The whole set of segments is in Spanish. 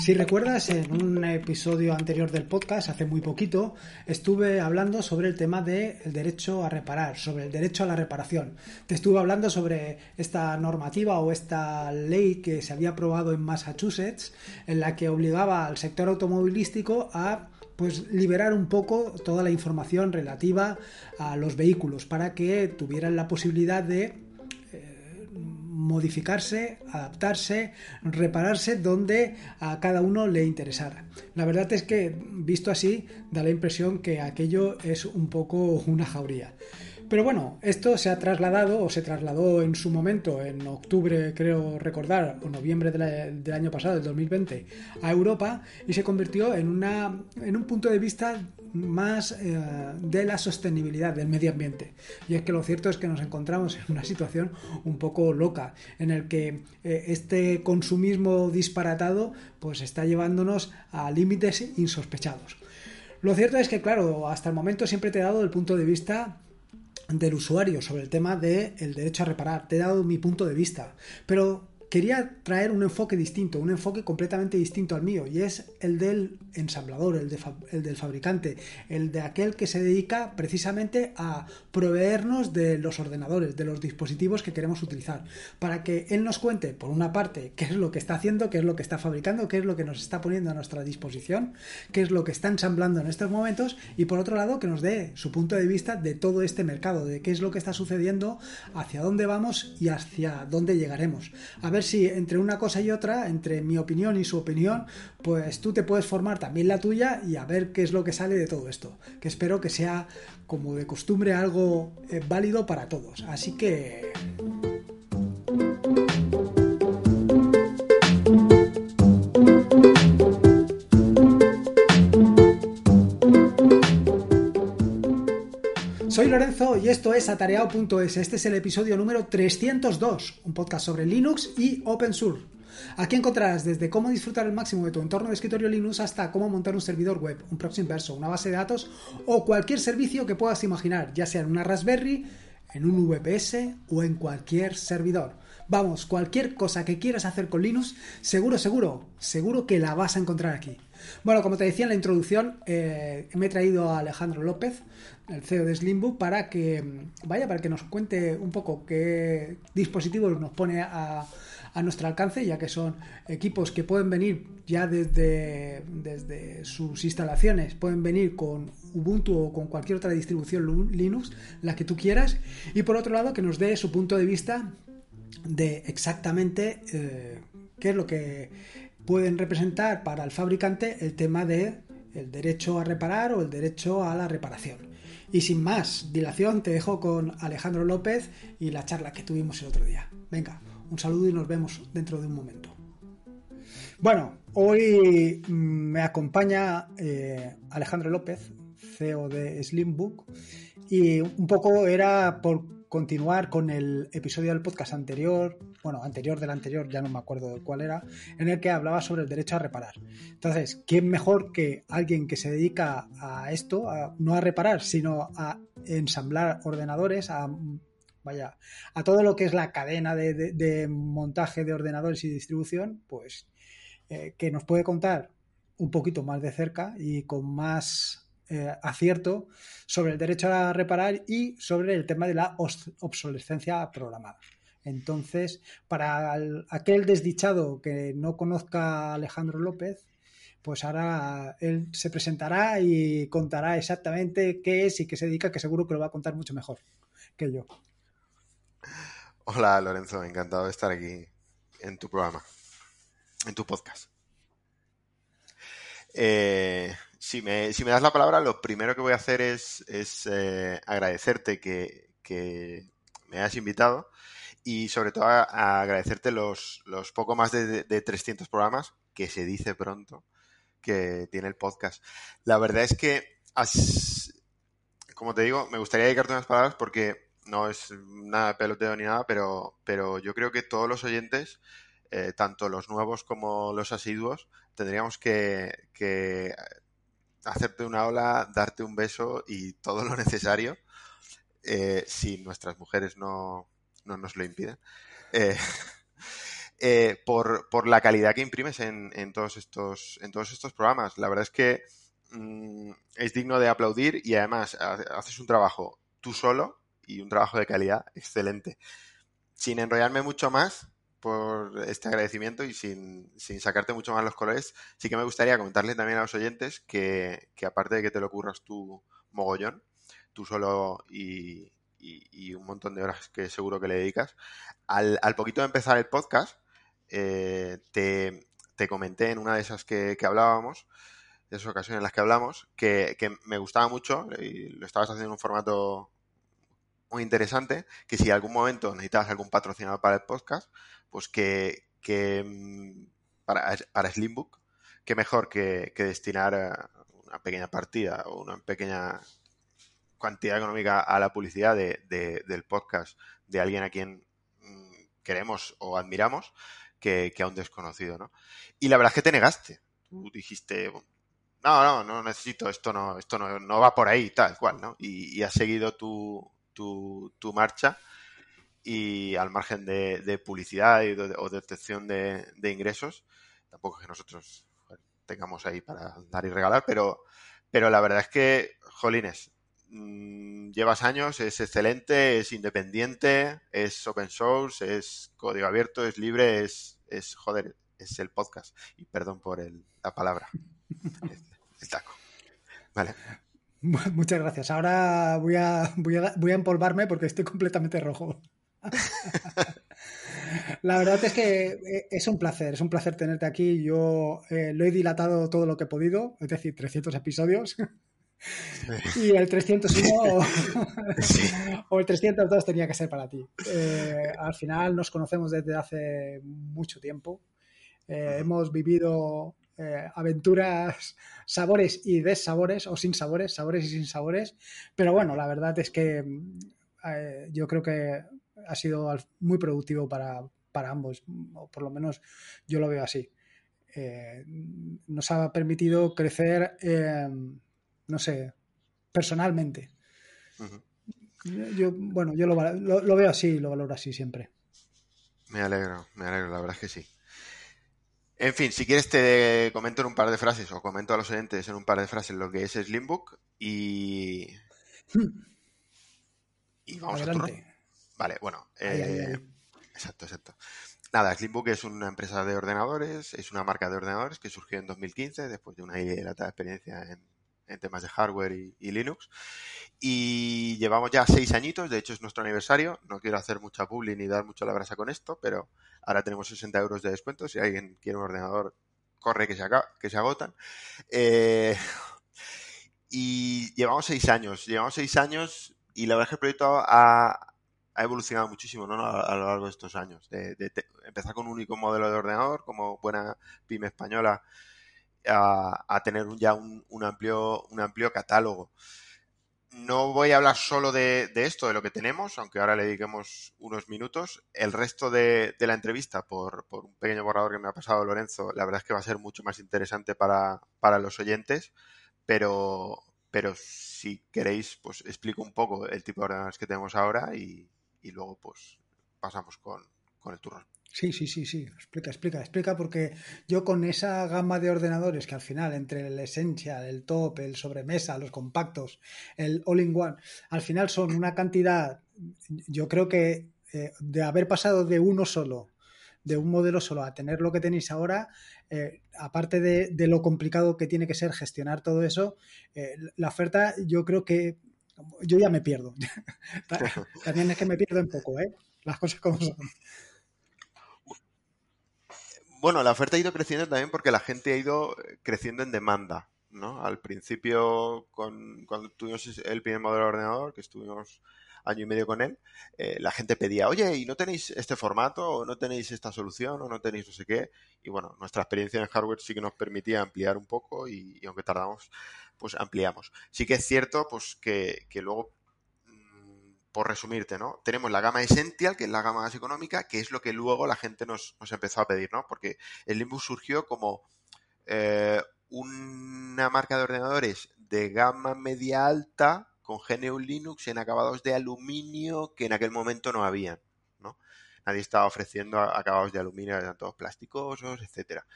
Si recuerdas, en un episodio anterior del podcast, hace muy poquito, estuve hablando sobre el tema del derecho a reparar, sobre el derecho a la reparación. Te estuve hablando sobre esta normativa o esta ley que se había aprobado en Massachusetts, en la que obligaba al sector automovilístico a pues liberar un poco toda la información relativa a los vehículos para que tuvieran la posibilidad de modificarse, adaptarse, repararse donde a cada uno le interesara. La verdad es que, visto así, da la impresión que aquello es un poco una jauría. Pero bueno, esto se ha trasladado o se trasladó en su momento, en octubre creo recordar, o noviembre del año pasado, del 2020, a Europa y se convirtió en, una, en un punto de vista más eh, de la sostenibilidad del medio ambiente. Y es que lo cierto es que nos encontramos en una situación un poco loca, en el que eh, este consumismo disparatado pues está llevándonos a límites insospechados. Lo cierto es que, claro, hasta el momento siempre te he dado el punto de vista del usuario sobre el tema del derecho a reparar. Te he dado mi punto de vista. Pero quería traer un enfoque distinto, un enfoque completamente distinto al mío, y es el del ensamblador, el, del fabricante, el de aquel que se dedica precisamente a proveernos de los ordenadores, de los dispositivos que queremos utilizar, para que él nos cuente, por una parte, qué es lo que está haciendo, qué es lo que está fabricando, qué es lo que nos está poniendo a nuestra disposición, qué es lo que está ensamblando en estos momentos, y por otro lado, que nos dé su punto de vista de todo este mercado, de qué es lo que está sucediendo, hacia dónde vamos y hacia dónde llegaremos. A ver si entre una cosa y otra, entre mi opinión y su opinión, pues tú te puedes formar también la tuya y a ver qué es lo que sale de todo esto. Que espero que sea, como de costumbre, algo eh, válido para todos. Así que... Soy Lorenzo y esto es atareado.es. Este es el episodio número 302, un podcast sobre Linux y Open Source. Aquí encontrarás desde cómo disfrutar al máximo de tu entorno de escritorio Linux hasta cómo montar un servidor web, un proxy inverso, una base de datos o cualquier servicio que puedas imaginar, ya sea en una Raspberry, en un VPS o en cualquier servidor. Vamos, cualquier cosa que quieras hacer con Linux, seguro, seguro, seguro que la vas a encontrar aquí. Bueno, como te decía en la introducción, eh, me he traído a Alejandro López, el CEO de Slimbook, para que vaya, para que nos cuente un poco qué dispositivos nos pone a, nuestro alcance, ya que son equipos que pueden venir ya desde, desde sus instalaciones, pueden venir con Ubuntu o con cualquier otra distribución Linux, la que tú quieras, y por otro lado que nos dé su punto de vista de exactamente eh, qué es lo que pueden representar para el fabricante el tema de el derecho a reparar o el derecho a la reparación. Y sin más dilación, te dejo con Alejandro López y la charla que tuvimos el otro día. Venga, un saludo y nos vemos dentro de un momento. Bueno, hoy mm, me acompaña eh, Alejandro López, CEO de Slimbook, y un poco era por continuar con el episodio del podcast anterior, bueno, anterior del anterior, ya no me acuerdo de cuál era, en el que hablaba sobre el derecho a reparar. Entonces, ¿quién mejor que alguien que se dedica a esto, no a reparar, sino a ensamblar ordenadores, a vaya, a todo lo que es la cadena de, montaje de ordenadores y distribución, pues eh, que nos puede contar un poquito más de cerca y con más eh, acierto sobre el derecho a reparar y sobre el tema de la obsolescencia programada. Entonces, para aquel desdichado que no conozca a Alejandro López, pues ahora él se presentará y contará exactamente qué es y qué se dedica, que seguro que lo va a contar mucho mejor que yo. Hola Lorenzo, encantado de estar aquí en tu programa, en tu podcast. Eh, si me, das la palabra, lo primero que voy a hacer es, eh, agradecerte que, me hayas invitado y sobre todo agradecerte los, poco más de, 300 programas, que se dice pronto, que tiene el podcast. La verdad es que, como te digo, me gustaría dedicarte unas palabras porque no es nada peloteo ni nada, pero, pero yo creo que todos los oyentes, eh, tanto los nuevos como los asiduos, tendríamos que hacerte una ola, darte un beso y todo lo necesario, eh, si nuestras mujeres no, nos lo impiden. Eh, eh, por, por, la calidad que imprimes en, todos estos, en todos estos programas. La verdad es que mmm, es digno de aplaudir y además haces un trabajo tú solo y un trabajo de calidad excelente. Sin enrollarme mucho más por este agradecimiento y sin, sin sacarte mucho más los colores, sí que me gustaría comentarle también a los oyentes que, que aparte de que te lo ocurras tú mogollón, tú solo y, y, y, un montón de horas que seguro que le dedicas, al, al poquito de empezar el podcast, eh, te, te, comenté en una de esas que, que hablábamos, de esas ocasiones en las que hablamos, que, que, me gustaba mucho y lo estabas haciendo en un formato muy interesante, que si en algún momento necesitabas algún patrocinador para el podcast, pues que, que mm, para, para Slimbook, que mejor que, que destinar una pequeña partida o una pequeña cantidad económica a la publicidad de, de, del podcast de alguien a quien mm, queremos o admiramos que, que, a un desconocido, ¿no? Y la verdad es que te negaste. Tú dijiste, no, no, no necesito, esto no, esto no, no va por ahí, tal cual, ¿no? Y, y has seguido tu, tu, tu, marcha y al margen de, de publicidad y de, o de obtención de, de, ingresos, tampoco es que nosotros tengamos ahí para dar y regalar, pero, pero la verdad es que, jolines, mmm, llevas años, es excelente, es independiente, es open source, es código abierto, es libre, es, es joder, es el podcast. Y perdón por el, la palabra. el taco. Vale. Muchas gracias. Ahora voy a, voy a, voy a empolvarme porque estoy completamente rojo. La verdad es que eh, es un placer, es un placer tenerte aquí. Yo eh, lo he dilatado todo lo que he podido, es decir, 300 episodios. Y el 301 sí. o el 302 tenía que ser para ti. Eh, al final nos conocemos desde hace mucho tiempo. Eh, hemos vivido eh, aventuras, sabores y desabores, o sin sabores, sabores y sin sabores. Pero bueno, la verdad es que eh, yo creo que ha sido muy productivo para, para, ambos, o por lo menos yo lo veo así. Eh, nos ha permitido crecer, eh, no sé, personalmente. Uh -huh. Yo, bueno, yo lo, lo, lo, veo así, lo valoro así siempre. Me alegro, me alegro, la verdad es que sí. En fin, si quieres te comento en un par de frases o comento a los oyentes en un par de frases lo que es Slimbook y... Y vamos Adelante. a turno. Vale, bueno. Eh. Exacto, exacto. Nada, Slimbook es una empresa de ordenadores, es una marca de ordenadores que surgió en 2015 después de una dilata experiencia en, en, temas de hardware y, Linux. Y llevamos ya seis añitos, de hecho es nuestro aniversario. No quiero hacer mucha publi ni dar mucho la brasa con esto, pero ahora tenemos 60 euros de descuento. Si alguien quiere un ordenador, corre que se, acaba, que se agotan. Eh, y llevamos seis años, llevamos seis años y la verdad es que el proyecto ha, ha evolucionado muchísimo ¿no? a, a, lo largo de estos años. De, empezar con un único modelo de ordenador, como buena pyme española, a, a tener ya un, un, amplio, un amplio catálogo. No voy a hablar solo de, esto, de lo que tenemos, aunque ahora le dediquemos unos minutos. El resto de, la entrevista, por, por, un pequeño borrador que me ha pasado Lorenzo, la verdad es que va a ser mucho más interesante para, para los oyentes, pero, pero si queréis, pues explico un poco el tipo de ordenadores que tenemos ahora y, y luego pues pasamos con, con el turrón. Sí, sí, sí, sí. Explica, explica, explica, porque yo con esa gama de ordenadores que al final, entre el Essential, el Top, el sobremesa, los compactos, el All-in-One, al final son una cantidad, yo creo que eh, de haber pasado de uno solo, de un modelo solo, a tener lo que tenéis ahora, eh, aparte de, de, lo complicado que tiene que ser gestionar todo eso, eh, la oferta yo creo que yo ya me pierdo. También es que me pierdo un poco, ¿eh? Las cosas como son. Bueno, la oferta ha ido creciendo también porque la gente ha ido creciendo en demanda, ¿no? Al principio, con, cuando tuvimos el primer modelo de ordenador, que estuvimos año y medio con él, eh, la gente pedía, oye, ¿y no tenéis este formato? ¿O no tenéis esta solución? ¿O no tenéis no sé qué? Y bueno, nuestra experiencia en hardware sí que nos permitía ampliar un poco y, aunque tardamos, pues ampliamos. Sí que es cierto, pues que luego por resumirte, ¿no? Tenemos la gama Essential, que es la gama más económica, que es lo que luego la gente nos, nos empezó a pedir, ¿no? Porque el Limbus surgió como eh, una marca de ordenadores de gama media alta con GNU Linux en acabados de aluminio que en aquel momento no habían, ¿no? nadie estaba ofreciendo acabados de aluminio, eran todos plasticosos, etcétera.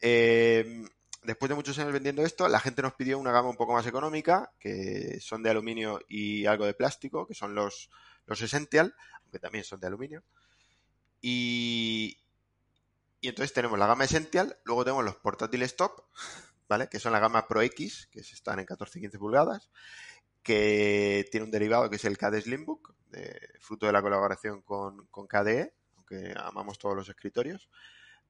Em, después de muchos años vendiendo esto, la gente nos pidió una gama un poco más económica, que son de aluminio y algo de plástico, que son los, los Essential, aunque también son de aluminio. Y, entonces tenemos la gama Essential, luego tenemos los portátiles top, ¿vale? Que son la gama Pro X, que están en 14 y 15 pulgadas, que tiene un derivado que es el KDE Slimbook, fruto de la colaboración con, con KDE, aunque amamos todos los escritorios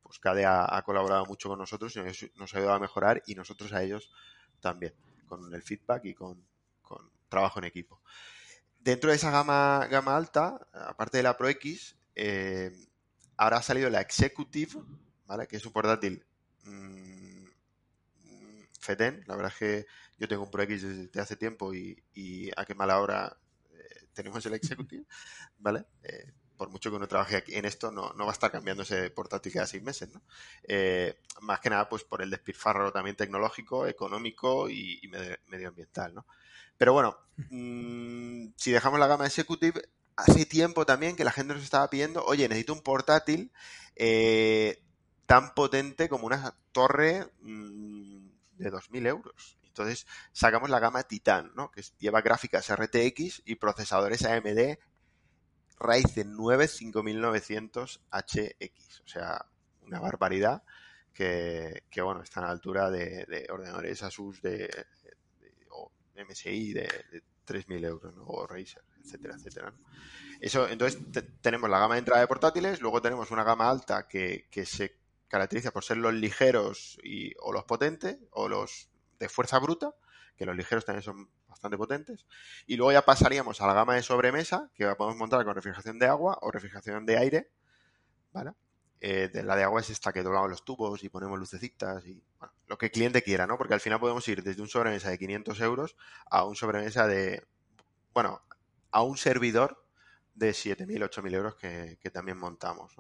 pues KDE ha, colaborado mucho con nosotros y nos, ha ayudado a mejorar y nosotros a ellos también, con el feedback y con, trabajo en equipo. Dentro de esa gama, gama alta, aparte de la Pro X, eh, ahora ha salido la Executive, ¿vale? que es un portátil mmm, FETEN. La verdad es que yo tengo un Pro X desde hace tiempo y, a qué mala hora eh, tenemos el Executive, ¿vale? Eh, por mucho que uno trabaje aquí en esto, no, va a estar cambiando ese portátil cada seis meses, ¿no? Eh, más que nada, pues por el despilfarro también tecnológico, económico y, medioambiental, ¿no? Pero bueno, mm, si dejamos la gama Executive, hace tiempo también que la gente nos estaba pidiendo, oye, necesito un portátil eh, tan potente como una torre mm, de 2.000 euros. Entonces sacamos la gama Titan, ¿no? que lleva gráficas RTX y procesadores AMD Ryzen 9 5900 HX. O sea, una barbaridad que, bueno, está a la altura de, ordenadores Asus de, o MSI de, 3.000 euros, o Razer, etcétera, etcétera. Eso, entonces tenemos la gama de entrada de portátiles, luego tenemos una gama alta que, que se caracteriza por ser los ligeros y, o los potentes o los de fuerza bruta, que los ligeros también son bastante potentes. Y luego ya pasaríamos a la gama de sobremesa, que podemos montar con refrigeración de agua o refrigeración de aire, ¿vale? Eh, de la de agua es esta que doblamos los tubos y ponemos lucecitas y lo que el cliente quiera, ¿no? Porque al final podemos ir desde un sobremesa de 500 euros a un sobremesa de, bueno, a un servidor de 7.000, 8.000 euros que, también montamos.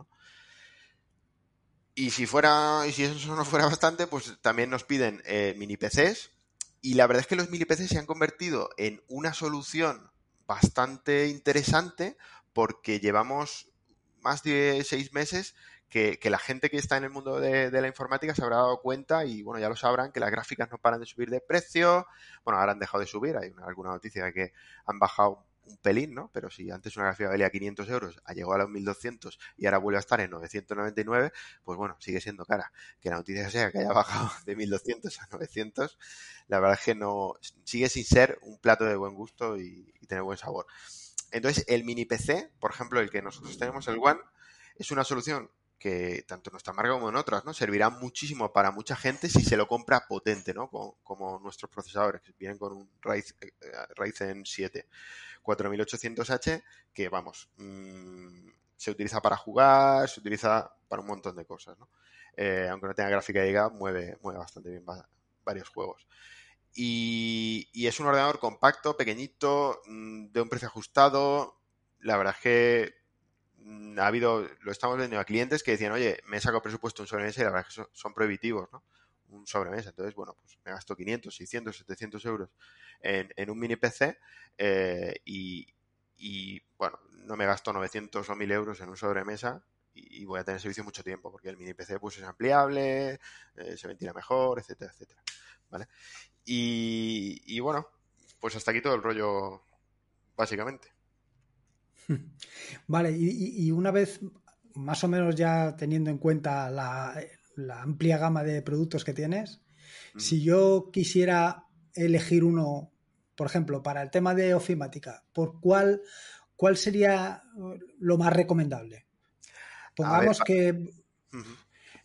Y si fuera, y si eso no fuera bastante, pues también nos piden eh, mini PCs, y la verdad es que los mini PC se han convertido en una solución bastante interesante porque llevamos más de seis meses que, la gente que está en el mundo de, la informática se habrá dado cuenta y bueno, ya lo sabrán que las gráficas no paran de subir de precio. Bueno, ahora han dejado de subir, hay una, alguna noticia de que han bajado un pelín, ¿no? Pero si antes una gráfica valía 500 euros, ha llegado a los 1200 y ahora vuelve a estar en 999, pues bueno, sigue siendo cara. Que la noticia sea que haya bajado de 1200 a 900, la verdad es que no, sigue sin ser un plato de buen gusto y, tener buen sabor. Entonces, el mini PC, por ejemplo, el que nosotros tenemos, el One, es una solución que tanto en nuestra marca como en otras, ¿no? Servirá muchísimo para mucha gente si se lo compra potente, ¿no? Como, nuestros procesadores, que vienen con un Ryzen 7. 4800H que, vamos, mm, se utiliza para jugar, se utiliza para un montón de cosas, ¿no? Eh, aunque no tenga gráfica de mueve, mueve bastante bien varios juegos. Y, es un ordenador compacto, pequeñito, mm, de un precio ajustado. La verdad es que ha habido, lo estamos vendiendo a clientes que decían, oye, me he sacado presupuesto un sobremesa y la verdad es que son, prohibitivos, ¿no? Un sobremesa. Entonces, bueno, pues me gasto 500, 600, 700 euros en, un mini PC eh, y, bueno, no me gasto 900 o 1000 euros en un sobremesa y, voy a tener servicio mucho tiempo porque el mini PC pues es ampliable, eh, se ventila mejor, etcétera, etcétera. ¿Vale? Y, bueno, pues hasta aquí todo el rollo, básicamente. Vale, y, una vez más o menos ya teniendo en cuenta la, amplia gama de productos que tienes, si yo quisiera elegir uno por ejemplo, para el tema de ofimática, ¿por cuál, cuál sería lo más recomendable? Pongamos que.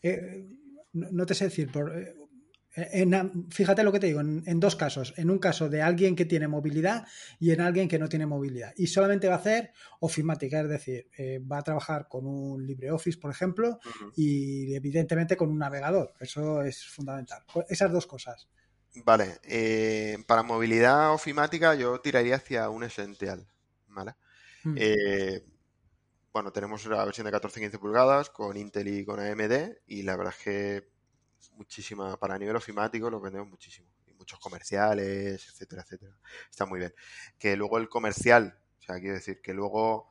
Eh, no, te sé decir, por, eh, fíjate lo que te digo, en, dos casos. En un caso de alguien que tiene movilidad y en alguien que no tiene movilidad. Y solamente va a hacer ofimática, es decir, eh, va a trabajar con un LibreOffice, por ejemplo, y evidentemente con un navegador. Eso es fundamental. Esas dos cosas. Vale, eh, para movilidad ofimática yo tiraría hacia un Essential, ¿vale? Hmm. Eh, bueno, tenemos la versión de 14-15 pulgadas con Intel y con AMD y la verdad es que muchísima, para nivel ofimático lo vendemos muchísimo. Y muchos comerciales, etcétera, etcétera. Está muy bien. Que luego el comercial, o sea, quiero decir que luego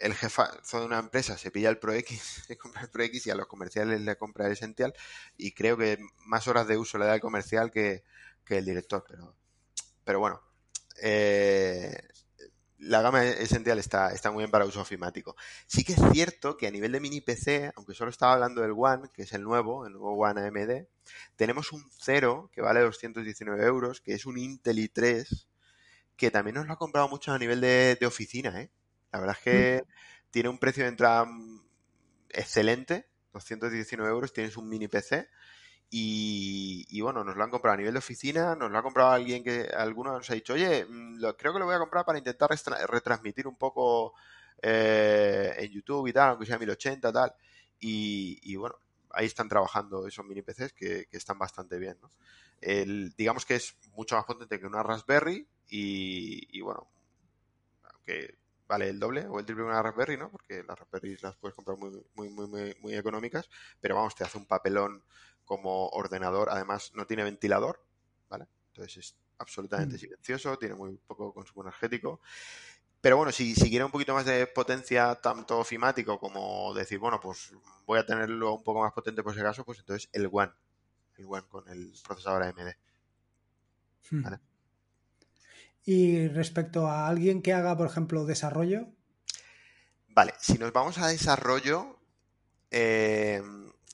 el jefazo de una empresa se pilla el Pro X, se compra el Pro X y a los comerciales le compra el Essential y creo que más horas de uso le da el comercial que, el director, pero, pero bueno, eh, la gama Essential está, está muy bien para uso ofimático. Sí que es cierto que a nivel de mini PC, aunque solo estaba hablando del One, que es el nuevo, el nuevo One AMD, tenemos un Cero que vale 219 euros, que es un Intel i3, que también nos lo ha comprado mucho a nivel de, de oficina, ¿eh? La verdad es que mm. tiene un precio de entrada excelente, 219 euros, tienes un mini PC y, bueno, nos lo han comprado a nivel de oficina, nos lo ha comprado alguien que alguno nos ha dicho, oye, mm, lo, creo que lo voy a comprar para intentar retransmitir un poco eh, en YouTube y tal, aunque sea 1080 tal. Y, y bueno, ahí están trabajando esos mini PCs que, están bastante bien. ¿no? El, digamos que es mucho más potente que una Raspberry y, bueno, aunque vale el doble o el triple de una Raspberry, ¿no? Porque las Raspberry las puedes comprar muy, muy, muy, muy, económicas, pero vamos, te hace un papelón como ordenador. Además, no tiene ventilador, ¿vale? Entonces es absolutamente mm. silencioso, tiene muy poco consumo energético. Pero bueno, si, si quiere un poquito más de potencia, tanto ofimático como decir, bueno, pues voy a tenerlo un poco más potente por ese caso, pues entonces el One. El One con el procesador AMD. Hmm. ¿Vale? Y respecto a alguien que haga, por ejemplo, desarrollo. Vale, si nos vamos a desarrollo, eh,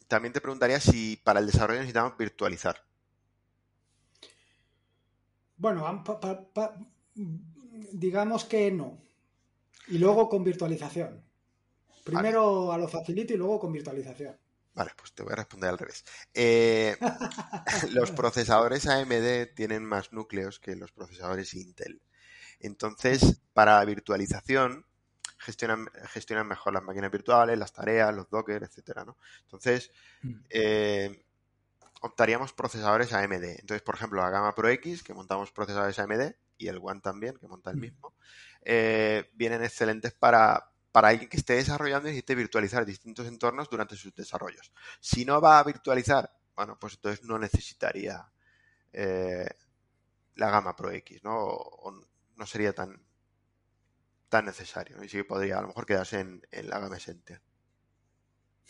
también te preguntaría si para el desarrollo necesitamos virtualizar. Bueno, digamos que no. Y luego con virtualización. Primero a lo facilito y luego con virtualización. Vale, pues te voy a responder al revés. Eh, los procesadores AMD tienen más núcleos que los procesadores Intel. Entonces, para virtualización, gestionan, gestionan mejor las máquinas virtuales, las tareas, los Docker, etcétera, ¿no? Entonces, mm. eh, optaríamos procesadores AMD. Entonces, por ejemplo, la gama Pro X, que montamos procesadores AMD, y el One también, que monta el mm. mismo, eh, vienen excelentes para, para alguien que esté desarrollando y necesite virtualizar distintos entornos durante sus desarrollos. Si no va a virtualizar, bueno, pues entonces no necesitaría eh, la gama Pro X, ¿no? O, no sería tan, tan necesario. Y sí que podría a lo mejor quedarse en, la gama Essential.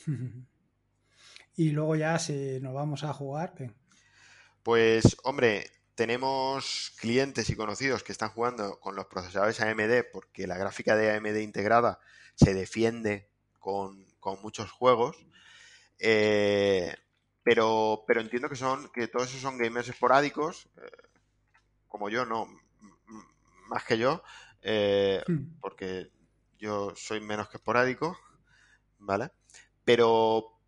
y luego ya si nos vamos a jugar, Pues, hombre, tenemos clientes y conocidos que están jugando con los procesadores AMD porque la gráfica de AMD integrada se defiende con, muchos juegos. Eh, pero, pero entiendo que son que todos esos son gamers esporádicos, eh, como yo, no, más que yo, eh, hmm. porque yo soy menos que esporádico, ¿vale? Pero,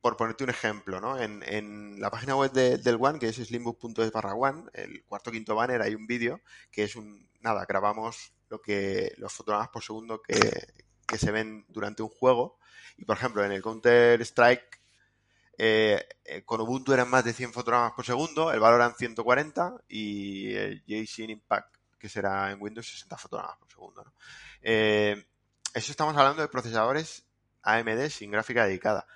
por ponerte un ejemplo, ¿no? En, la página web del One, que es slimbook.es barra One, el cuarto quinto banner, hay un vídeo que es un, nada, grabamos lo que, los fotogramas por segundo que, se ven durante un juego. Y por ejemplo, en el Counter Strike, eh, eh, con Ubuntu eran más de 100 fotogramas por segundo, el valor eran 140 y el JSON Impact, que será en Windows, 60 fotogramas por segundo. Eh, eso estamos hablando de procesadores AMD sin gráfica dedicada.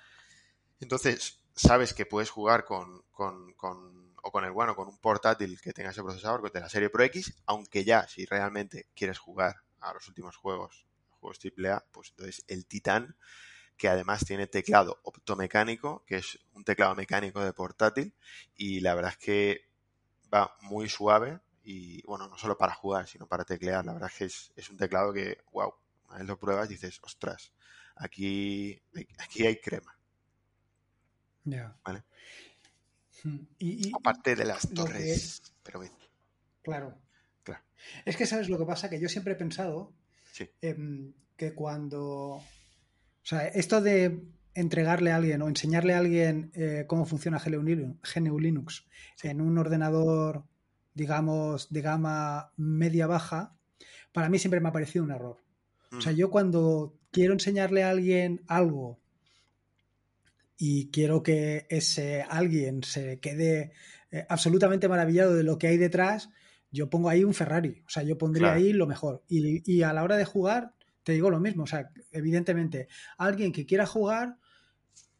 Entonces, sabes que puedes jugar con, con, con, o con el bueno, con un portátil que tenga ese procesador de la serie Pro X, aunque ya, si realmente quieres jugar a los últimos juegos, juegos AAA, pues entonces el Titan, que además tiene teclado optomecánico, que es un teclado mecánico de portátil, y la verdad es que va muy suave, y bueno, no solo para jugar, sino para teclear, la verdad es que es, es un teclado que, wow, una vez lo pruebas dices, ostras, aquí, aquí hay crema. Ya. ¿Vale? Y, Aparte de las torres. Pero Claro. Claro. Es que, ¿sabes lo que pasa? Que yo siempre he pensado em, que cuando. O sea, esto de entregarle a alguien o enseñarle a alguien eh, cómo funciona GNU Linux en un ordenador, digamos, de gama media-baja, para mí siempre me ha parecido un error. O sea, mm. yo cuando quiero enseñarle a alguien algo y quiero que ese alguien se quede eh, absolutamente maravillado de lo que hay detrás, yo pongo ahí un Ferrari, o sea, yo pondría ahí lo mejor. Y, a la hora de jugar, te digo lo mismo, o sea, evidentemente, alguien que quiera jugar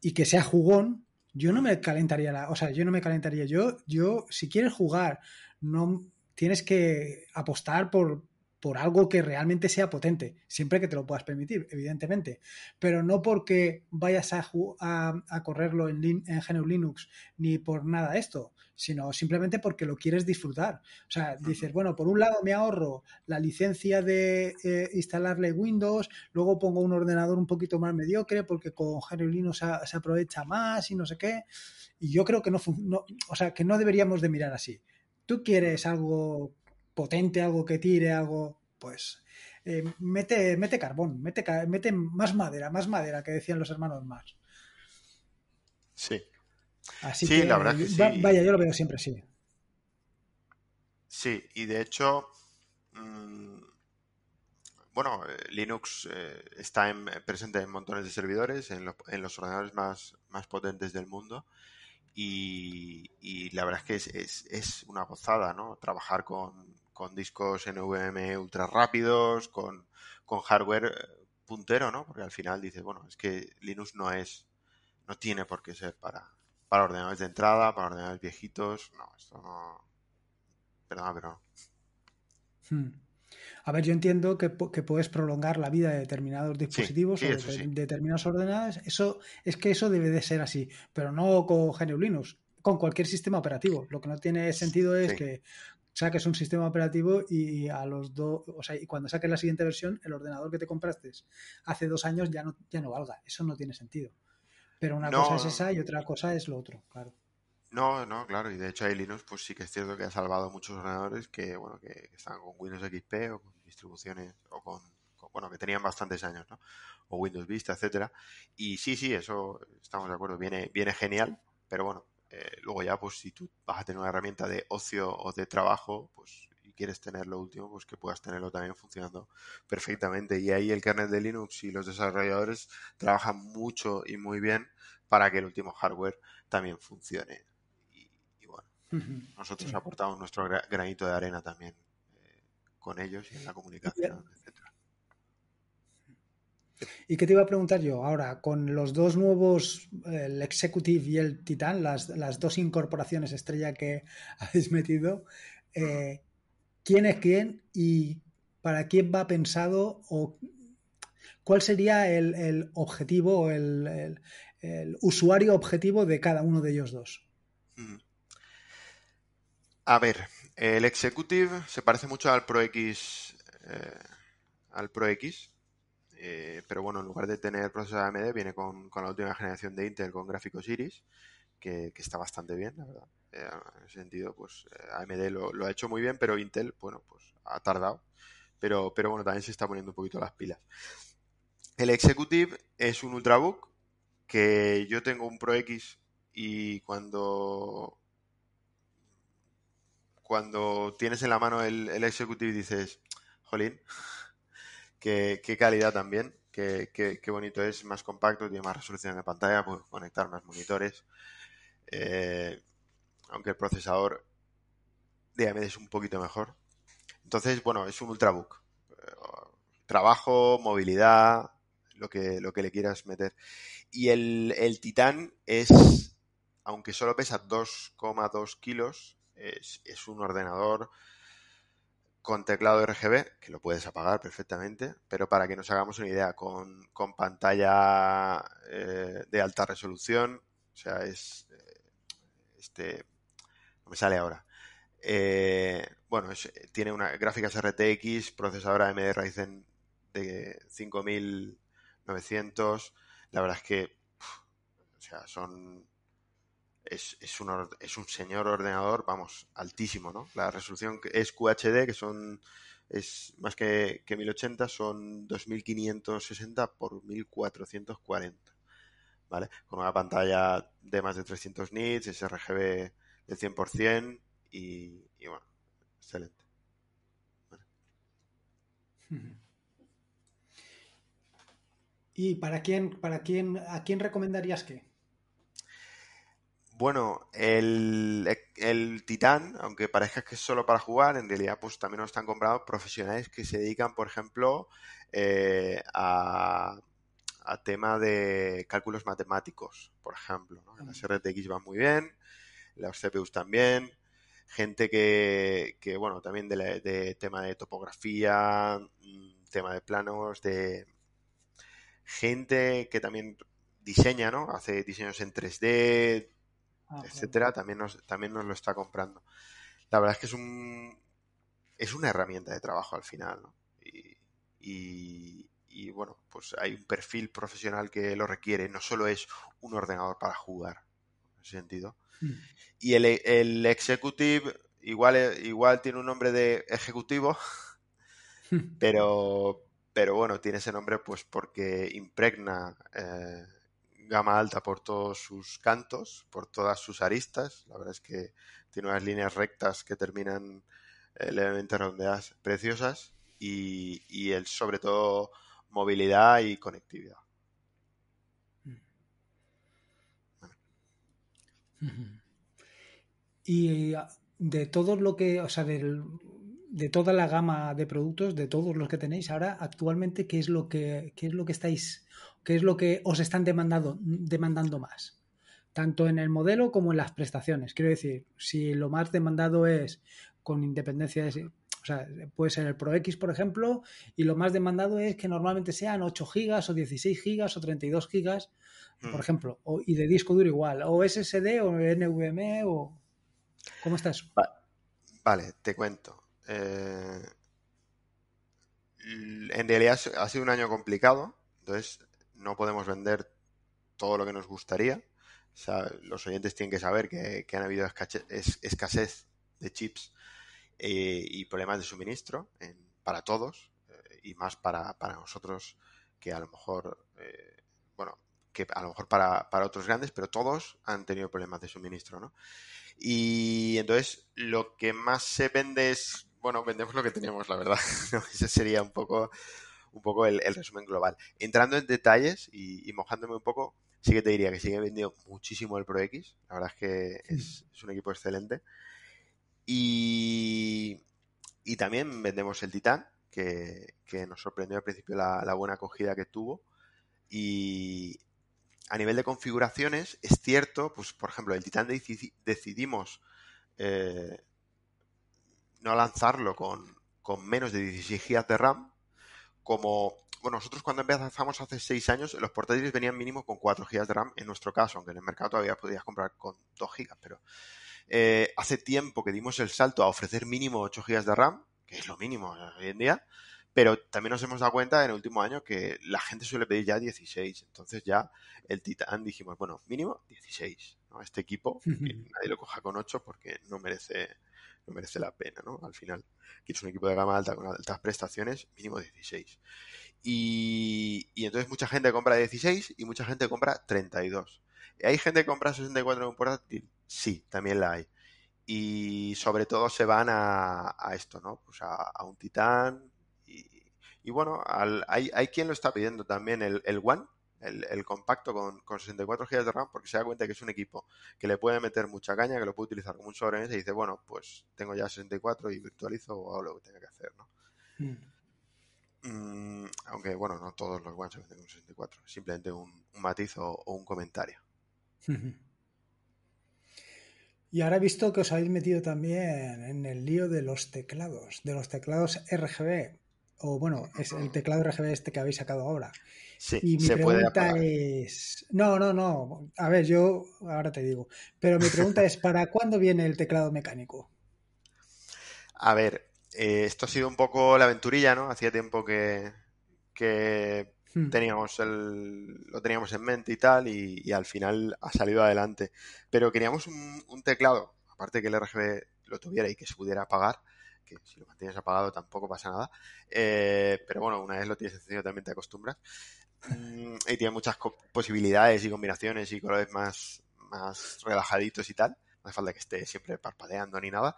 y que sea jugón, yo no me calentaría la, o sea, yo no me calentaría, yo, yo, si quieres jugar, no tienes que apostar por, por algo que realmente sea potente, siempre que te lo puedas permitir, evidentemente, pero no porque vayas a, a, correrlo en, en GNU Linux ni por nada esto, sino simplemente porque lo quieres disfrutar. O sea, dices, bueno, por un lado me ahorro la licencia de eh, instalarle Windows, luego pongo un ordenador un poquito más mediocre porque con GNU Linux se, aprovecha más y no sé qué. Y yo creo que no, no, o sea, que no deberíamos de mirar así. Tú quieres algo potente, algo que tire, algo, pues eh, mete, mete carbón, mete, mete más madera, más madera, que decían los hermanos más. Sí. Así sí, que, la verdad que sí. Vaya, yo lo veo siempre así. Sí, y de hecho, mmm, bueno, eh, Linux eh, está en, presente en montones de servidores, en, lo, en los ordenadores más, más, potentes del mundo. Y, y la verdad es que es, es, es, una gozada, ¿no? Trabajar con, con discos NVMe ultra rápidos, con, con hardware eh, puntero, ¿no? Porque al final dices, bueno, es que Linux no es, no tiene por qué ser para, para ordenadores de entrada, para ordenadores viejitos. No, esto no. Perdona, pero no. Hmm. A ver, yo entiendo que, que, puedes prolongar la vida de determinados dispositivos o de, determinados ordenadores. Eso es que eso debe de ser así, pero no con GNU Linux, con cualquier sistema operativo. Lo que no tiene sentido es que saques un sistema operativo y a los dos, o sea, y cuando saques la siguiente versión, el ordenador que te compraste hace dos años ya no, ya no valga. Eso no tiene sentido. Pero una cosa es esa y otra cosa es lo otro, claro. No, no, claro, y de hecho hay Linux, pues sí que es cierto que ha salvado muchos ordenadores que, bueno, que, están con Windows XP o con distribuciones o con, bueno, que tenían bastantes años, ¿no? O Windows Vista, etcétera. Y sí, sí, eso estamos de acuerdo, viene, viene genial, pero bueno, eh, luego ya, pues si tú vas a tener una herramienta de ocio o de trabajo, pues y quieres tener lo último, pues que puedas tenerlo también funcionando perfectamente. Y ahí el kernel de Linux y los desarrolladores trabajan mucho y muy bien para que el último hardware también funcione. Y, bueno, nosotros aportamos nuestro granito de arena también con ellos y en la comunicación, etcétera. ¿Y qué te iba a preguntar yo? Ahora, con los dos nuevos, el Executive y el Titan, las, las dos incorporaciones estrella que habéis metido, eh, ¿quién es quién y para quién va pensado o cuál sería el, el objetivo o el, el, el, usuario objetivo de cada uno de ellos dos? Mm. A ver, el Executive se parece mucho al Pro X, eh, al Pro X, eh, pero bueno, en lugar de tener procesador AMD, viene con, la última generación de Intel con gráficos Iris, que, está bastante bien, la verdad. Eh, en ese sentido, pues AMD lo, ha hecho muy bien, pero Intel, bueno, pues ha tardado. Pero, pero bueno, también se está poniendo un poquito las pilas. El Executive es un Ultrabook que yo tengo un Pro X y cuando cuando tienes en la mano el, el Executive dices, jolín, qué, calidad también, qué, qué, bonito es, más compacto, tiene más resolución de pantalla, puedes conectar más monitores. Eh, aunque el procesador de AMD es un poquito mejor. Entonces, bueno, es un ultrabook. Trabajo, movilidad, lo que, lo que le quieras meter. Y el, el Titan es, aunque solo pesa 2,2 kilos, es, un ordenador con teclado RGB, que lo puedes apagar perfectamente, pero para que nos hagamos una idea, con, pantalla eh, de alta resolución, o sea, es, eh, este, no me sale ahora. Eh, bueno, tiene una gráficas RTX, procesador AMD Ryzen de 5900, la verdad es que, o sea, son es, es, un, es un señor ordenador, vamos, altísimo, ¿no? La resolución es QHD, que son es más que, que 1080, son 2560 por 1440, ¿vale? Con una pantalla de más de 300 nits, sRGB del 100% y, y bueno, excelente. ¿Y para quién, para quién, a quién recomendarías que? Bueno, el, el Titán, aunque parezca que es solo para jugar, en realidad pues también lo están comprando profesionales que se dedican, por ejemplo, eh, a, a, tema de cálculos matemáticos, por ejemplo. ¿no? Las RTX van muy bien, las CPUs también, gente que, que bueno, también de, de, tema de topografía, mm, tema de planos, de gente que también diseña, ¿no? Hace diseños en 3D, ah, etcétera, también nos, también nos lo está comprando. La verdad es que es un es una herramienta de trabajo al final, ¿no? Y, y, bueno, pues hay un perfil profesional que lo requiere, no solo es un ordenador para jugar, en ese sentido. Hmm. Y el, el executive igual, igual tiene un nombre de ejecutivo, pero, pero bueno, tiene ese nombre pues porque impregna eh, gama alta por todos sus cantos, por todas sus aristas. La verdad es que tiene unas líneas rectas que terminan eh, levemente redondeadas, preciosas, y, y el, sobre todo movilidad y conectividad. Y de todo lo que, o sea, de toda la gama de productos, de todos los que tenéis ahora, actualmente, ¿qué es lo que, qué es lo que estáis ¿Qué es lo que os están demandando, demandando más? Tanto en el modelo como en las prestaciones. Quiero decir, si lo más demandado es con independencia de... O sea, puede ser el Pro X, por ejemplo, y lo más demandado es que normalmente sean 8 gigas o 16 gigas o 32 gigas, por mm. ejemplo, y de disco duro igual, o SSD o NVMe o... ¿Cómo está eso? Vale, te cuento. Eh, en realidad ha sido un año complicado, entonces no podemos vender todo lo que nos gustaría. Los oyentes tienen que saber que, han habido escasez de chips eh, y problemas de suministro para todos eh, y más para, nosotros que a lo mejor, eh, bueno, que a lo mejor para, otros grandes, pero todos han tenido problemas de suministro, ¿no? Y entonces lo que más se vende es, bueno, vendemos lo que teníamos, la verdad. Ese sería un poco un poco el, resumen global. Entrando en detalles y, mojándome un poco, sí que te diría que sigue vendiendo muchísimo el Pro X. La verdad es que es, un equipo excelente. Y, también vendemos el Titan, que, nos sorprendió al principio la, buena acogida que tuvo. Y a nivel de configuraciones, es cierto, pues por ejemplo, el Titan decidimos eh, no lanzarlo con, con menos de 16 GB de RAM, como, bueno, nosotros cuando empezamos hace seis años, los portátiles venían mínimo con 4 GB de RAM en nuestro caso, aunque en el mercado todavía podías comprar con 2 GB, pero eh, hace tiempo que dimos el salto a ofrecer mínimo 8 GB de RAM, que es lo mínimo hoy en día, pero también nos hemos dado cuenta en el último año que la gente suele pedir ya 16, entonces ya el Titan dijimos, bueno, mínimo 16, ¿no? Este equipo, nadie lo coja con 8 porque no merece no merece la pena, ¿no? Al final, quieres un equipo de gama alta con altas prestaciones, mínimo 16. Y, y entonces mucha gente compra 16 y mucha gente compra 32. ¿Hay gente que compra 64 en un portátil? Sí, también la hay. Y sobre todo se van a, esto, ¿no? Pues a, un Titán. Y, bueno, hay, hay quien lo está pidiendo también, el, el One, el, compacto con, 64 GB de RAM porque se da cuenta que es un equipo que le puede meter mucha caña, que lo puede utilizar como un sobremesa y dice, bueno, pues tengo ya 64 y virtualizo o hago lo que tenga que hacer, ¿no? Hmm. Mm, aunque, bueno, no todos los One se venden con 64, simplemente un, matiz o, un comentario. Y ahora he visto que os habéis metido también en el lío de los teclados, de los teclados RGB, o bueno, es el teclado RGB este que habéis sacado ahora. Sí, y mi pregunta es. No, no, no. A ver, yo ahora te digo. Pero mi pregunta es: ¿para cuándo viene el teclado mecánico? A ver, eh, esto ha sido un poco la aventurilla, ¿no? Hacía tiempo que, que hmm. teníamos el, lo teníamos en mente y tal, y, al final ha salido adelante. Pero queríamos un, teclado, aparte que el RGB lo tuviera y que se pudiera apagar, que si lo mantienes apagado tampoco pasa nada. Eh, pero bueno, una vez lo tienes encendido también te acostumbras. Mm, y tiene muchas posibilidades y combinaciones y colores más, más relajaditos y tal. No hace falta que esté siempre parpadeando ni nada.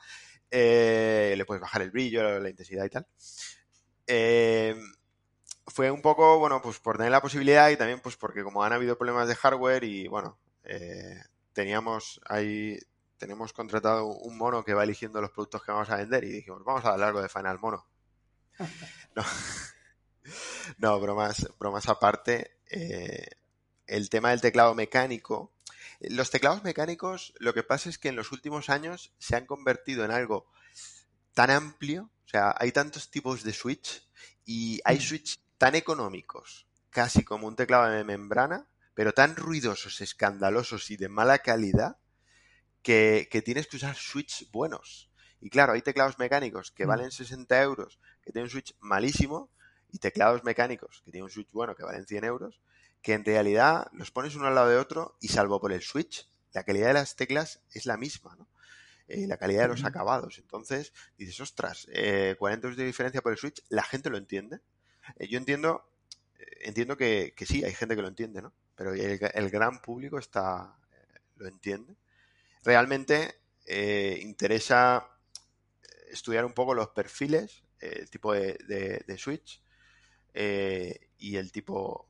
Eh, le puedes bajar el brillo, la intensidad y tal. Eh, fue un poco, bueno, pues por tener la posibilidad y también pues porque como han habido problemas de hardware y bueno, teníamos ahí, tenemos contratado un mono que va eligiendo los productos que vamos a vender y dijimos, vamos a dar algo de Final Mono. No. No, bromas, bromas aparte. Eh, el tema del teclado mecánico. Los teclados mecánicos, lo que pasa es que en los últimos años se han convertido en algo tan amplio, o sea, hay tantos tipos de switch y hay mm. switch tan económicos, casi como un teclado de membrana, pero tan ruidosos, escandalosos y de mala calidad, que, tienes que usar switch buenos. Y claro, hay teclados mecánicos que mm. valen 60 euros, que tienen un switch malísimo, y teclados mecánicos que tienen un switch bueno que valen 100 euros, que en realidad los pones uno al lado de otro y salvo por el switch, la calidad de las teclas es la misma, ¿no? Eh, la calidad de los acabados. Entonces, dices, ostras, eh, 40 euros de diferencia por el switch, ¿la gente lo entiende? Eh, yo entiendo, eh, entiendo que, sí, hay gente que lo entiende, ¿no? Pero el, gran público está, lo entiende. Realmente interesa estudiar un poco los perfiles, el tipo de switch, eh, y el tipo,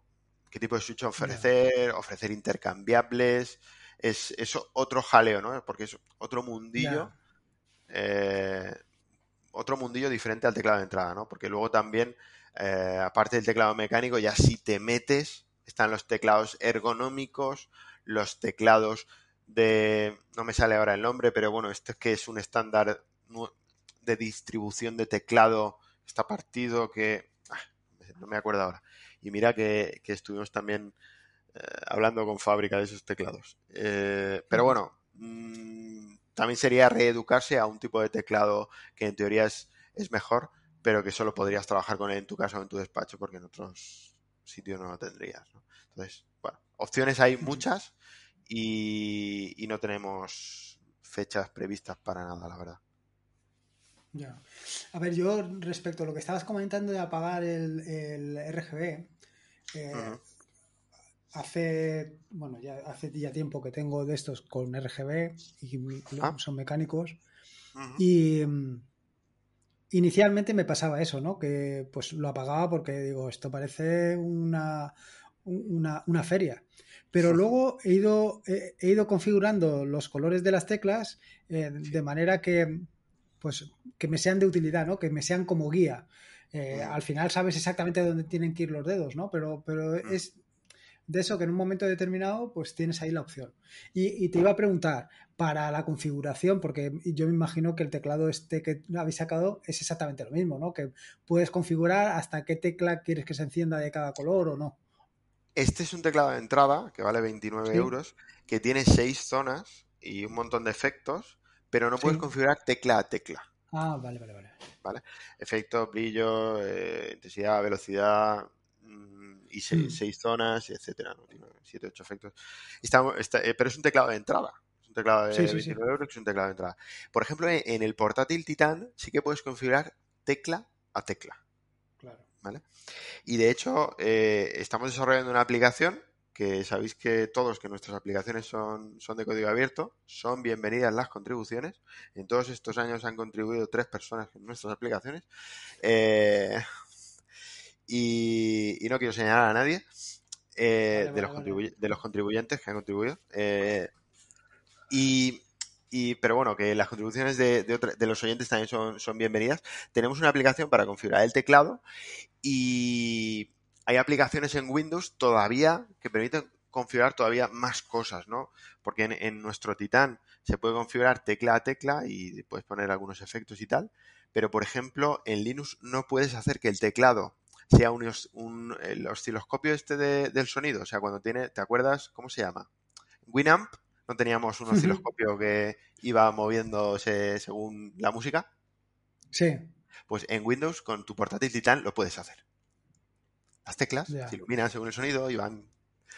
qué tipo de switch ofrecer, ofrecer intercambiables, es, otro jaleo, ¿no? Porque es otro mundillo, eh, otro mundillo diferente al teclado de entrada, ¿no? Porque luego también, eh, aparte del teclado mecánico, ya si te metes, están los teclados ergonómicos, los teclados de, no me sale ahora el nombre, pero bueno, esto es que es un estándar de distribución de teclado, está partido que no me acuerdo ahora. Y mira que, estuvimos también eh, hablando con fábrica de esos teclados. Eh, pero bueno, mm, también sería reeducarse a un tipo de teclado que en teoría es, es mejor, pero que solo podrías trabajar con él en tu casa o en tu despacho porque en otros sitios no lo tendrías. Entonces, bueno, opciones hay muchas y, y no tenemos fechas previstas para nada, la verdad. Ya. A ver, yo respecto a lo que estabas comentando de apagar el, RGB, eh, hace, bueno, ya hace ya tiempo que tengo de estos con RGB y ah. son mecánicos. Y mm, inicialmente me pasaba eso, ¿no? Que pues lo apagaba porque digo, esto parece una, una, feria. Pero luego he ido, he, ido configurando los colores de las teclas eh, de manera que pues que me sean de utilidad, ¿no? Que me sean como guía. Eh, al final sabes exactamente dónde tienen que ir los dedos, ¿no? Pero, pero es de eso que en un momento determinado pues tienes ahí la opción. Y, te iba a preguntar, para la configuración, porque yo me imagino que el teclado este que habéis sacado es exactamente lo mismo, ¿no? Que puedes configurar hasta qué tecla quieres que se encienda de cada color o no. Este es un teclado de entrada que vale 29 euros, que tiene seis zonas y un montón de efectos pero no puedes configurar tecla a tecla. Ah, vale, vale, vale. ¿Vale? Efecto, brillo, eh, intensidad, velocidad mm, y mm. seis, zonas, etcétera. ¿no? siete, ocho efectos. Eh, pero es un teclado de entrada. Es un teclado de sí, 29 euros, es un teclado de entrada. Por ejemplo, en, el portátil Titan sí que puedes configurar tecla a tecla. ¿Vale? Y de hecho, eh, estamos desarrollando una aplicación que sabéis que todos que nuestras aplicaciones son, son de código abierto, son bienvenidas las contribuciones. En todos estos años han contribuido tres personas en nuestras aplicaciones. Eh, y, no quiero señalar a nadie eh, de, los de, los contribuyentes que han contribuido. Eh, y, pero bueno, que las contribuciones de, de, los oyentes también son, bienvenidas. Tenemos una aplicación para configurar el teclado y hay aplicaciones en Windows todavía que permiten configurar todavía más cosas, ¿no? Porque en, nuestro Titan se puede configurar tecla a tecla y puedes poner algunos efectos y tal, pero por ejemplo en Linux no puedes hacer que el teclado sea un, el osciloscopio este del sonido, o sea, cuando tiene, ¿te acuerdas cómo se llama? Winamp, no teníamos un osciloscopio que iba moviéndose según la música. Sí. Pues en Windows con tu portátil Titan lo puedes hacer las teclas se iluminan según el sonido y van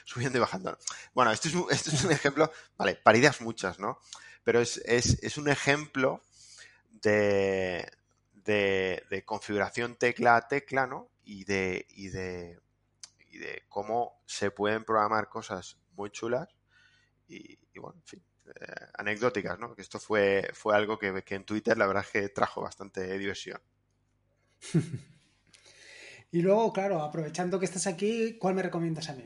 subiendo y bajando. Bueno, esto es un, es un ejemplo, vale, paridas muchas, ¿no? Pero es, un ejemplo de, de, configuración tecla a tecla, ¿no? Y de, y de, y de cómo se pueden programar cosas muy chulas y, bueno, en fin, eh, anecdóticas, ¿no? Que esto fue, fue algo que, que en Twitter la verdad es que trajo bastante diversión. Y luego, claro, aprovechando que estás aquí, ¿cuál me recomiendas a mí?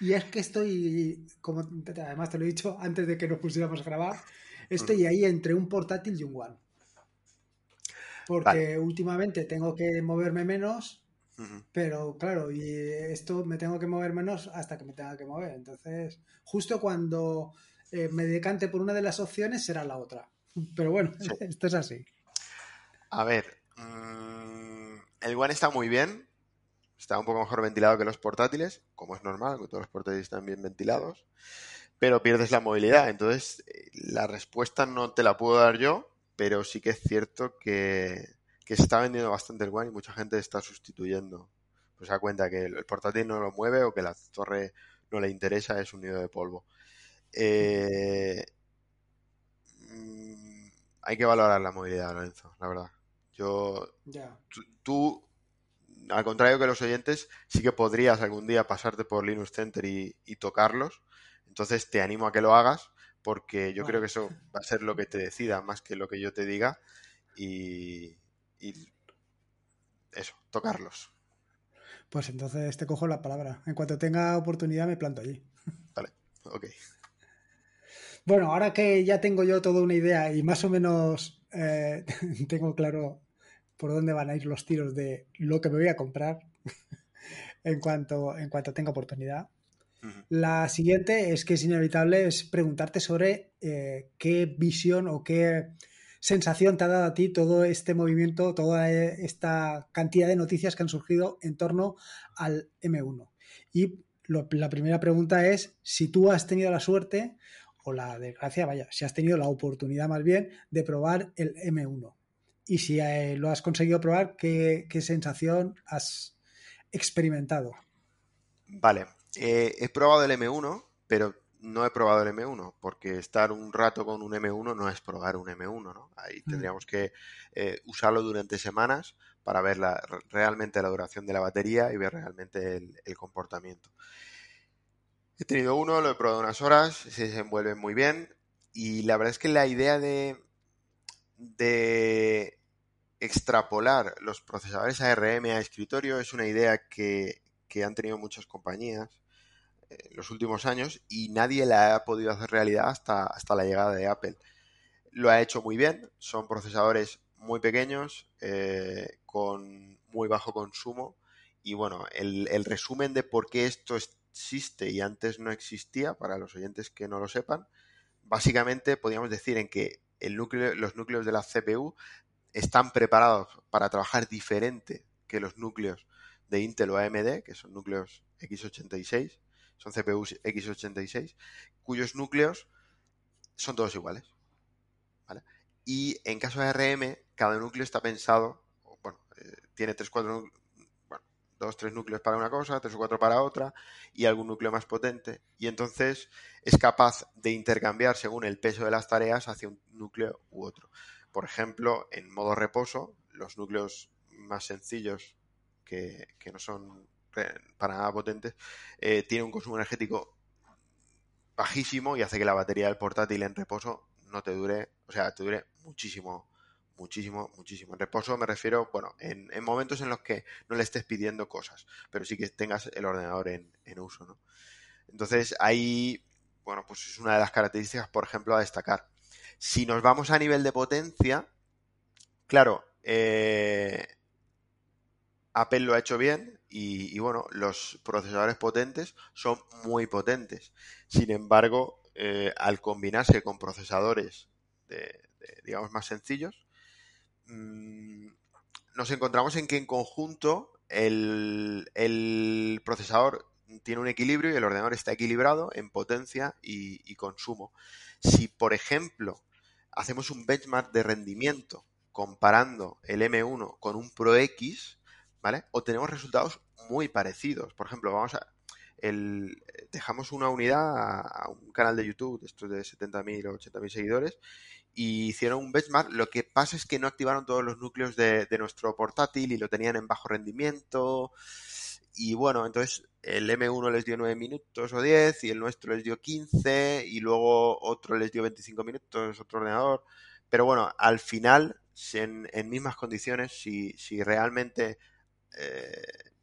Y es que estoy, como además te lo he dicho antes de que nos pusiéramos a grabar, estoy ahí entre un portátil y un One. Porque últimamente tengo que moverme menos Pero claro, y esto me tengo que mover menos hasta que me tenga que mover. Entonces, justo cuando eh, me decante por una de las opciones será la otra. Pero bueno, esto es así. A ver, mm, el One está muy bien. Está un poco mejor ventilado que los portátiles, como es normal, que todos los portátiles están bien ventilados. Pero pierdes la movilidad. Entonces, eh, la respuesta no te la puedo dar yo, pero sí que es cierto que, que se está vendiendo bastante el One y mucha gente está sustituyendo. Pues se da cuenta que el portátil no lo mueve o que la torre no le interesa, es un nido de polvo. Eh, mm, hay que valorar la movilidad, Lorenzo, la verdad. Yo, tú, al contrario que los oyentes, sí que podrías algún día pasarte por Linux Center y, tocarlos. Entonces te animo a que lo hagas porque yo creo que eso va a ser lo que te decida más que lo que yo te diga y, y eso, tocarlos. Pues entonces te cojo la palabra. En cuanto tenga oportunidad me planto allí. Vale, ok. Bueno, ahora que ya tengo yo toda una idea y más o menos eh, tengo claro por dónde van a ir los tiros de lo que me voy a comprar en cuanto, en cuanto tenga oportunidad. La siguiente es que es inevitable es preguntarte sobre eh, qué visión o qué sensación te ha dado a ti todo este movimiento, toda esta cantidad de noticias que han surgido en torno al M1. Y la primera pregunta es si tú has tenido la suerte o la desgracia, vaya, si has tenido la oportunidad más bien de probar el M1. Y si eh, lo has conseguido probar, ¿qué, sensación has experimentado? Vale, eh, he probado el M1, pero no he probado el M1, porque estar un rato con un M1 no es probar un M1, ¿no? Ahí mm. tendríamos que eh, usarlo durante semanas para ver realmente la duración de la batería y ver realmente el, comportamiento. He tenido uno, lo he probado unas horas, se desenvuelve muy bien y la verdad es que la idea de, de extrapolar los procesadores ARM a escritorio es una idea que han tenido muchas compañías los últimos años y nadie la ha podido hacer realidad hasta, hasta la llegada de Apple. Lo ha hecho muy bien, son procesadores muy pequeños, eh, con muy bajo consumo y bueno, el, resumen de por qué esto existe y antes no existía, para los oyentes que no lo sepan, básicamente podríamos decir en que el núcleo, los núcleos de la CPU están preparados para trabajar diferente que los núcleos de Intel o AMD, que son núcleos x86, son CPUs x86, cuyos núcleos son todos iguales. Y en caso de ARM, cada núcleo está pensado, bueno, eh, tiene tres, cuatro, bueno, dos, tres núcleos para una cosa, tres o cuatro para otra, y algún núcleo más potente. Y entonces es capaz de intercambiar según el peso de las tareas hacia un núcleo u otro. Por ejemplo, en modo reposo, los núcleos más sencillos que, que no son para nada potentes, eh, tiene un consumo energético bajísimo y hace que la batería del portátil en reposo no te dure, o sea, te dure muchísimo, muchísimo, muchísimo. En reposo me refiero, bueno, en, momentos en los que no le estés pidiendo cosas, pero sí que tengas el ordenador en, uso, ¿no? Entonces, ahí, bueno, pues es una de las características, por ejemplo, a destacar. Si nos vamos a nivel de potencia, claro, eh, Apple lo ha hecho bien y, bueno, los procesadores potentes son muy potentes. Sin embargo, eh, al combinarse con procesadores de, digamos más sencillos, mm, nos encontramos en que en conjunto el, procesador tiene un equilibrio y el ordenador está equilibrado en potencia y, y consumo. Si, por ejemplo, hacemos un benchmark de rendimiento comparando el M1 con un Pro X, ¿vale? Obtenemos resultados muy parecidos. Por ejemplo, vamos a. El, dejamos una unidad a, un canal de YouTube, de estos de 70.000 o 80.000 seguidores, y hicieron un benchmark. Lo que pasa es que no activaron todos los núcleos de, nuestro portátil y lo tenían en bajo rendimiento. Y bueno, entonces el M1 les dio 9 minutos o 10 y el nuestro les dio 15 y luego otro les dio 25 minutos, otro ordenador. Pero bueno, al final, en, en mismas condiciones, si realmente eh,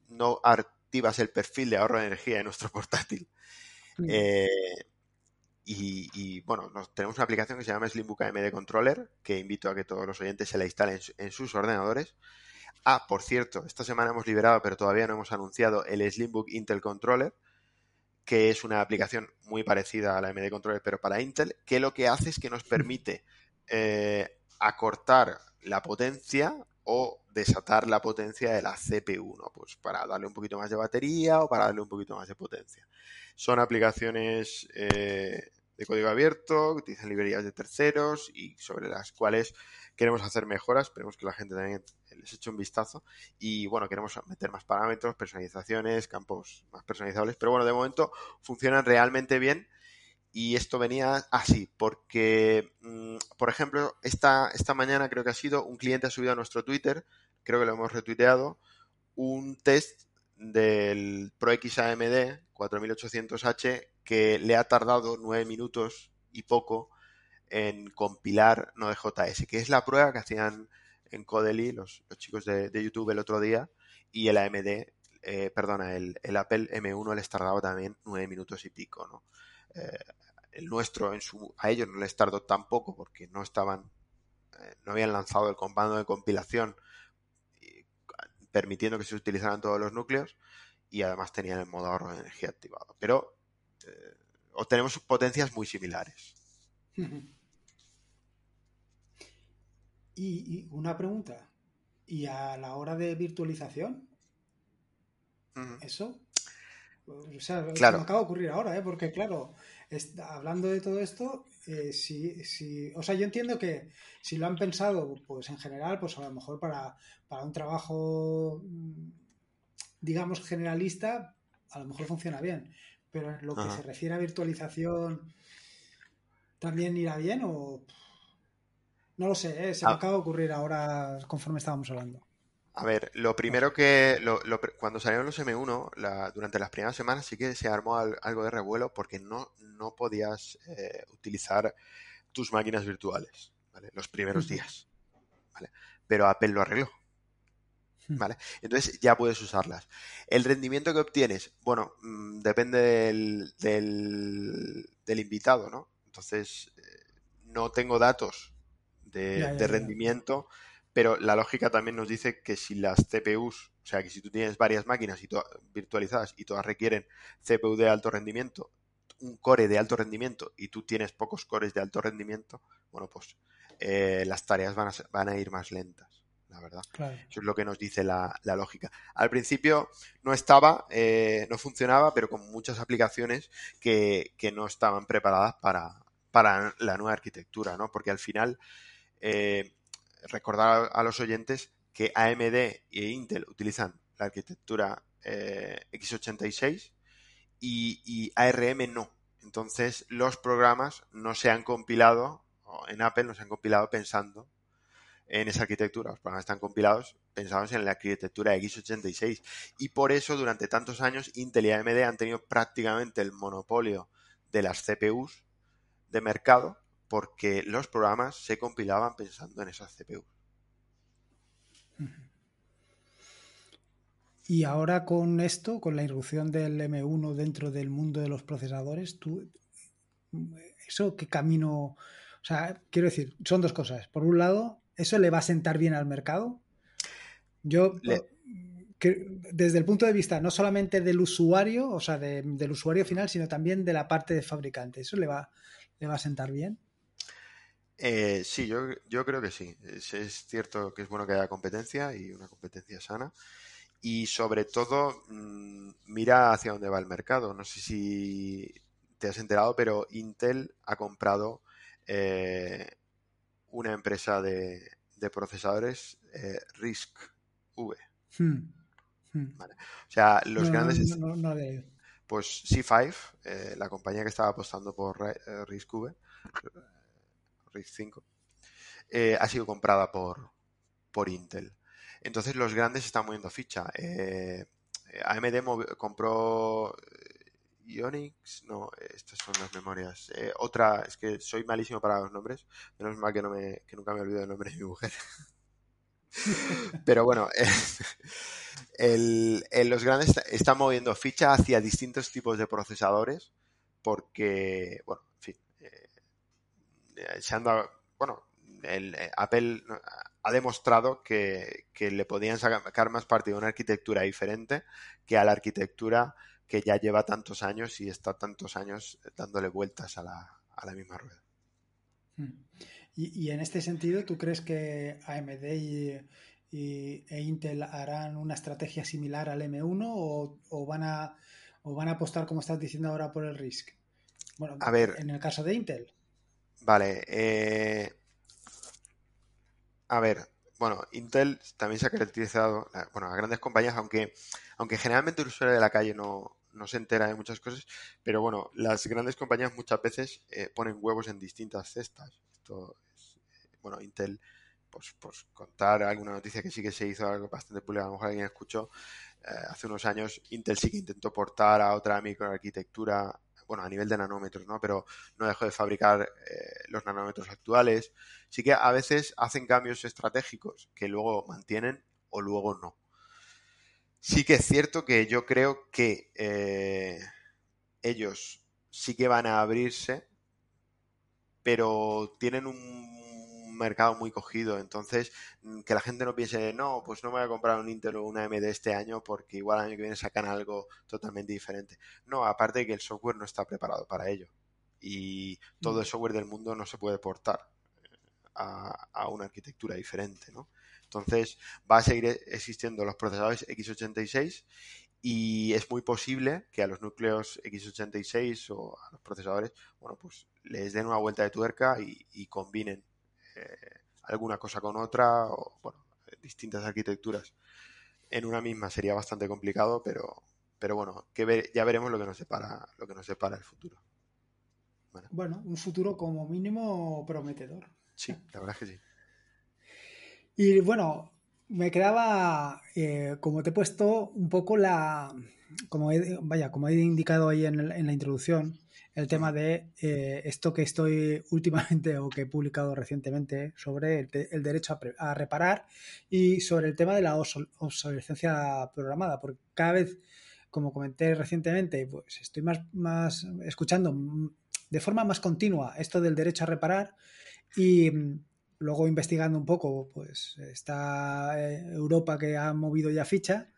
no activas el perfil de ahorro de energía de nuestro portátil. Mm. Eh, y, bueno, tenemos una aplicación que se llama Slimbook AMD Controller, que invito a que todos los oyentes se la instalen en, sus ordenadores. Ah, por cierto, esta semana hemos liberado, pero todavía no hemos anunciado el Slimbook Intel Controller, que es una aplicación muy parecida a la AMD Controller, pero para Intel, que lo que hace es que nos permite eh, acortar la potencia o desatar la potencia de la CPU, ¿no? Pues para darle un poquito más de batería o para darle un poquito más de potencia. Son aplicaciones eh, de código abierto, utilizan librerías de terceros y sobre las cuales queremos hacer mejoras. Esperemos que la gente también les eche un vistazo. Y bueno, queremos meter más parámetros, personalizaciones, campos más personalizables. Pero bueno, de momento funcionan realmente bien. Y esto venía así, porque, mm, por ejemplo, esta, esta mañana creo que ha sido, un cliente ha subido a nuestro Twitter, creo que lo hemos retuiteado, un test del Pro AMD 4800H que le ha tardado nueve minutos y poco en compilar Node.js, que es la prueba que hacían en Codely los, chicos de, YouTube el otro día y el AMD, eh, perdona, el, Apple M1 les tardaba también nueve minutos y pico, ¿no? Eh, el nuestro en su, a ellos no les tardó tampoco porque no estaban, eh, no habían lanzado el comando de compilación permitiendo que se utilizaran todos los núcleos y además tenían el modo ahorro de energía activado. Pero eh, obtenemos potencias muy similares. y, una pregunta. ¿Y a la hora de virtualización? ¿Eso? O sea, claro. me acaba de ocurrir ahora, ¿eh? porque claro, hablando de todo esto, eh, si, o sea, yo entiendo que si lo han pensado, pues en general, pues a lo mejor para, para un trabajo, mm, digamos, generalista, a lo mejor funciona bien. Pero en lo que se refiere a virtualización, ¿también irá bien o...? No lo sé, ¿eh? se me ah. acaba de ocurrir ahora conforme estábamos hablando. A ver, lo primero que cuando salieron los M1, durante las primeras semanas sí que se armó algo de revuelo porque no, no podías eh, utilizar tus máquinas virtuales, ¿vale? Los primeros días, ¿vale? Pero Apple lo arregló. ¿Vale? Entonces ya puedes usarlas. El rendimiento que obtienes, bueno, mm, depende del, del, invitado, ¿no? Entonces, eh, no tengo datos de, de rendimiento, pero la lógica también nos dice que si las CPUs, o sea, que si tú tienes varias máquinas y virtualizadas y todas requieren CPU de alto rendimiento, un core de alto rendimiento y tú tienes pocos cores de alto rendimiento, bueno, pues eh, las tareas van a, van a ir más lentas la verdad. Eso es lo que nos dice la, lógica. Al principio no estaba, eh, no funcionaba, pero con muchas aplicaciones que, no estaban preparadas para, para, la nueva arquitectura, ¿no? Porque al final, eh, recordar a los oyentes que AMD e Intel utilizan la arquitectura eh, x86 y, y ARM no. Entonces, los programas no se han compilado, en Apple no se han compilado pensando en esa arquitectura. Los programas están compilados pensados en la arquitectura x86 y por eso durante tantos años Intel y AMD han tenido prácticamente el monopolio de las CPUs de mercado porque los programas se compilaban pensando en esas CPUs. Y ahora con esto, con la irrupción del M1 dentro del mundo de los procesadores, tú, ¿eso qué camino? O sea, quiero decir, son dos cosas. Por un lado, ¿Eso le va a sentar bien al mercado? Yo, desde el punto de vista no solamente del usuario, o sea, del usuario final, sino también de la parte de fabricante, ¿eso le va, le va a sentar bien? Eh, sí, yo, yo, creo que sí. Es, cierto que es bueno que haya competencia y una competencia sana. Y sobre todo, mm, mira hacia dónde va el mercado. No sé si te has enterado, pero Intel ha comprado eh, una empresa de, procesadores eh, RISC V. Hmm. Hmm. O sea, los grandes... pues C5, eh, la compañía que estaba apostando por eh, RISC V, RISC 5, ha sido comprada por, por Intel. Entonces los grandes están moviendo ficha. AMD compró Ionix, no, estas son las memorias. Eh, otra, es que soy malísimo para los nombres, menos mal que, no me, que nunca me olvido el nombre de mi mujer. Pero bueno, el, los grandes están moviendo ficha hacia distintos tipos de procesadores porque, bueno, eh, se han dado, bueno, el, eh, Apple ha demostrado que, le podían sacar más partido a una arquitectura diferente que a la arquitectura que ya lleva tantos años y está tantos años dándole vueltas a la, misma rueda. Hmm. Y, en este sentido, ¿tú crees que AMD y, e Intel harán una estrategia similar al M1 o, van a, o van a apostar, como estás diciendo ahora, por el RISC? Bueno, a ver, en el caso de Intel. Vale. Eh, a ver, bueno, Intel también se ha caracterizado, bueno, a grandes compañías, aunque, aunque generalmente el usuario de la calle no, se entera de muchas cosas, pero bueno, las grandes compañías muchas veces eh, ponen huevos en distintas cestas. Esto es, eh, bueno, Intel, pues, pues contar alguna noticia que sí que se hizo algo bastante público, a lo mejor alguien escuchó, hace unos años Intel sí que intentó portar a otra microarquitectura bueno, a nivel de nanómetros, ¿no? Pero no dejó de fabricar eh, los nanómetros actuales. Sí que a veces hacen cambios estratégicos que luego mantienen o luego no. Sí que es cierto que yo creo que eh, ellos sí que van a abrirse, pero tienen un mercado muy cogido. Entonces, mm, que la gente no piense, no, pues no me voy a comprar un Intel o una AMD este año porque igual el año que viene sacan algo totalmente diferente. No, aparte de que el software no está preparado para ello. Y todo mm. el software del mundo no se puede portar a, una arquitectura diferente, ¿no? Entonces, va a seguir existiendo los procesadores x86 y es muy posible que a los núcleos x86 o a los procesadores, bueno, pues les den una vuelta de tuerca y combinen eh, alguna cosa con otra o bueno, distintas arquitecturas en una misma sería bastante complicado, pero, pero bueno, que ya veremos lo que nos separa, lo que nos separa el futuro. Bueno. un futuro como mínimo prometedor. Sí, la verdad es que sí. Y bueno, me quedaba, eh, como te he puesto, un poco la, como vaya, como he indicado ahí en, en la introducción, el tema de eh, esto que estoy últimamente o que he publicado recientemente sobre el, derecho a, reparar y sobre el tema de la obsolescencia programada, porque cada vez, como comenté recientemente, pues estoy más, más escuchando de forma más continua esto del derecho a reparar y mm, luego investigando un poco, pues está eh, Europa que ha movido ya ficha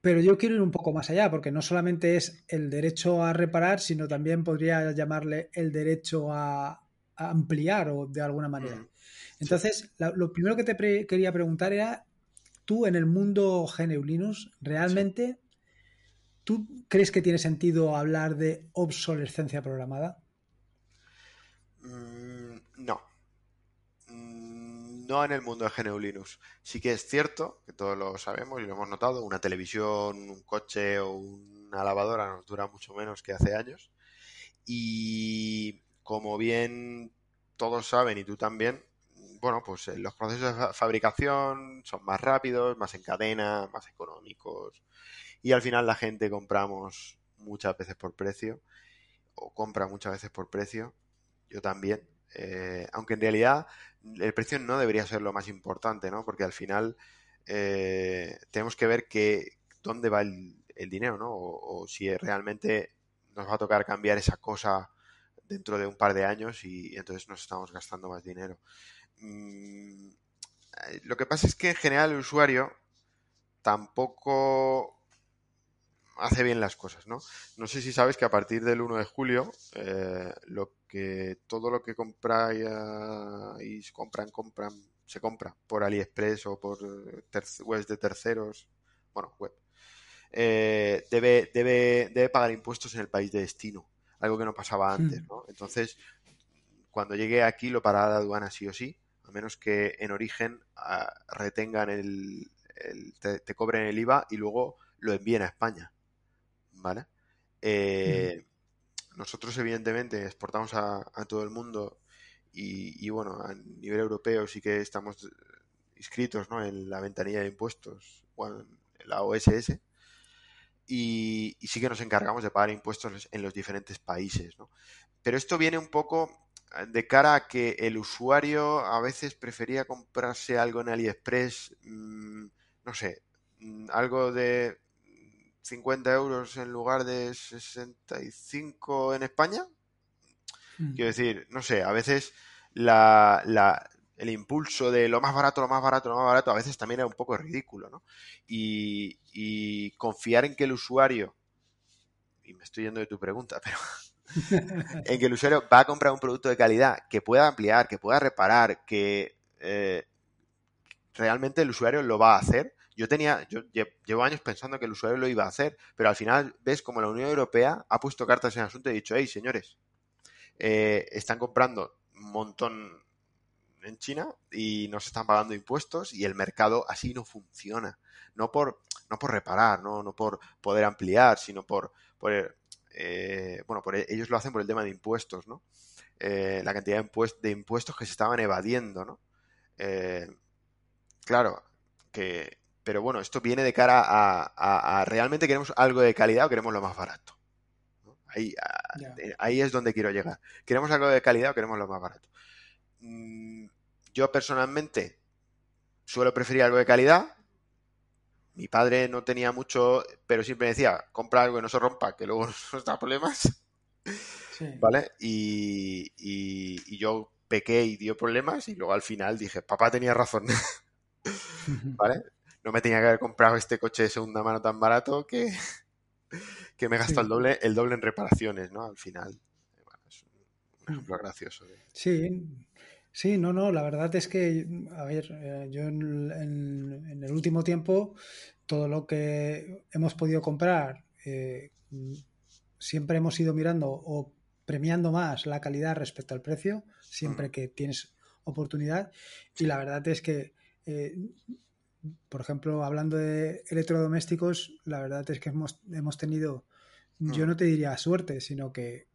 pero yo quiero ir un poco más allá, porque no solamente es el derecho a reparar, sino también podría llamarle el derecho a, ampliar o de alguna manera. Entonces, lo primero que te quería preguntar era, tú en el mundo GNU Linux, ¿realmente tú crees que tiene sentido hablar de obsolescencia programada? Mm, no en el mundo de GNU Linux. Sí que es cierto, que todos lo sabemos y lo hemos notado, una televisión, un coche o una lavadora nos dura mucho menos que hace años. Y como bien todos saben y tú también, bueno, pues eh, los procesos de fabricación son más rápidos, más en cadena, más económicos. Y al final la gente compramos muchas veces por precio, o compra muchas veces por precio, yo también, eh, aunque en realidad el precio no debería ser lo más importante, ¿no? Porque al final eh, tenemos que ver que dónde va el, dinero, ¿no? O, si realmente nos va a tocar cambiar esa cosa dentro de un par de años y, entonces nos estamos gastando más dinero. Mm, lo que pasa es que en general el usuario tampoco hace bien las cosas, ¿no? No sé si sabes que a partir del 1 de julio, eh, lo que todo lo que compráis y compran, compran, se compra por AliExpress o por webs de terceros, bueno, web, eh, debe, debe, debe pagar impuestos en el país de destino, algo que no pasaba antes, hmm. ¿no? Entonces, cuando llegue aquí lo pagará la aduana sí o sí, a menos que en origen ah, retengan el, te, te, cobren el IVA y luego lo envíen a España. ¿Vale? Eh, nosotros, evidentemente, exportamos a, todo el mundo y, bueno, a nivel europeo sí que estamos inscritos ¿no? en la ventanilla de impuestos, bueno, en la OSS, y, sí que nos encargamos de pagar impuestos en los diferentes países, ¿no? Pero esto viene un poco de cara a que el usuario a veces prefería comprarse algo en AliExpress, mm, no sé, mm, algo de 50 euros en lugar de 65 en España. Hmm. Quiero decir, no sé, a veces la, el impulso de lo más barato, lo más barato, lo más barato, a veces también es un poco ridículo, ¿no? Y, y confiar en que el usuario, y me estoy yendo de tu pregunta, pero en que el usuario va a comprar un producto de calidad que pueda ampliar, que pueda reparar, que eh, realmente el usuario lo va a hacer. Yo tenía, yo llevo años pensando que el usuario lo iba a hacer, pero al final ves como la Unión Europea ha puesto cartas en el asunto y ha dicho, hey, señores, eh, están comprando un montón en China y no se están pagando impuestos y el mercado así no funciona. No por, no por reparar, no, no por poder ampliar, sino por, por eh, bueno, por, ellos lo hacen por el tema de impuestos, ¿no? Eh, la cantidad de, impuestos que se estaban evadiendo, ¿no? Eh, claro, que, pero bueno, esto viene de cara a, realmente queremos algo de calidad o queremos lo más barato. Ahí, ahí es donde quiero llegar. ¿Queremos algo de calidad o queremos lo más barato? Mm, yo personalmente suelo preferir algo de calidad. Mi padre no tenía mucho, pero siempre decía, compra algo que no se rompa, que luego nos da problemas. ¿Vale? Y, yo pequé y dio problemas y luego al final dije, papá tenía razón. ¿Vale? No me tenía que haber comprado este coche de segunda mano tan barato que, que me gastó el doble, el doble en reparaciones, ¿no? Al final. es un ejemplo gracioso. Sí, Sí, no, no, la verdad es que, a ver, eh, yo en, el último tiempo, todo lo que hemos podido comprar, eh, siempre hemos ido mirando o premiando más la calidad respecto al precio, siempre que tienes oportunidad. Y la verdad es que, eh, por ejemplo, hablando de electrodomésticos, la verdad es que hemos, hemos tenido, yo no te diría suerte, sino que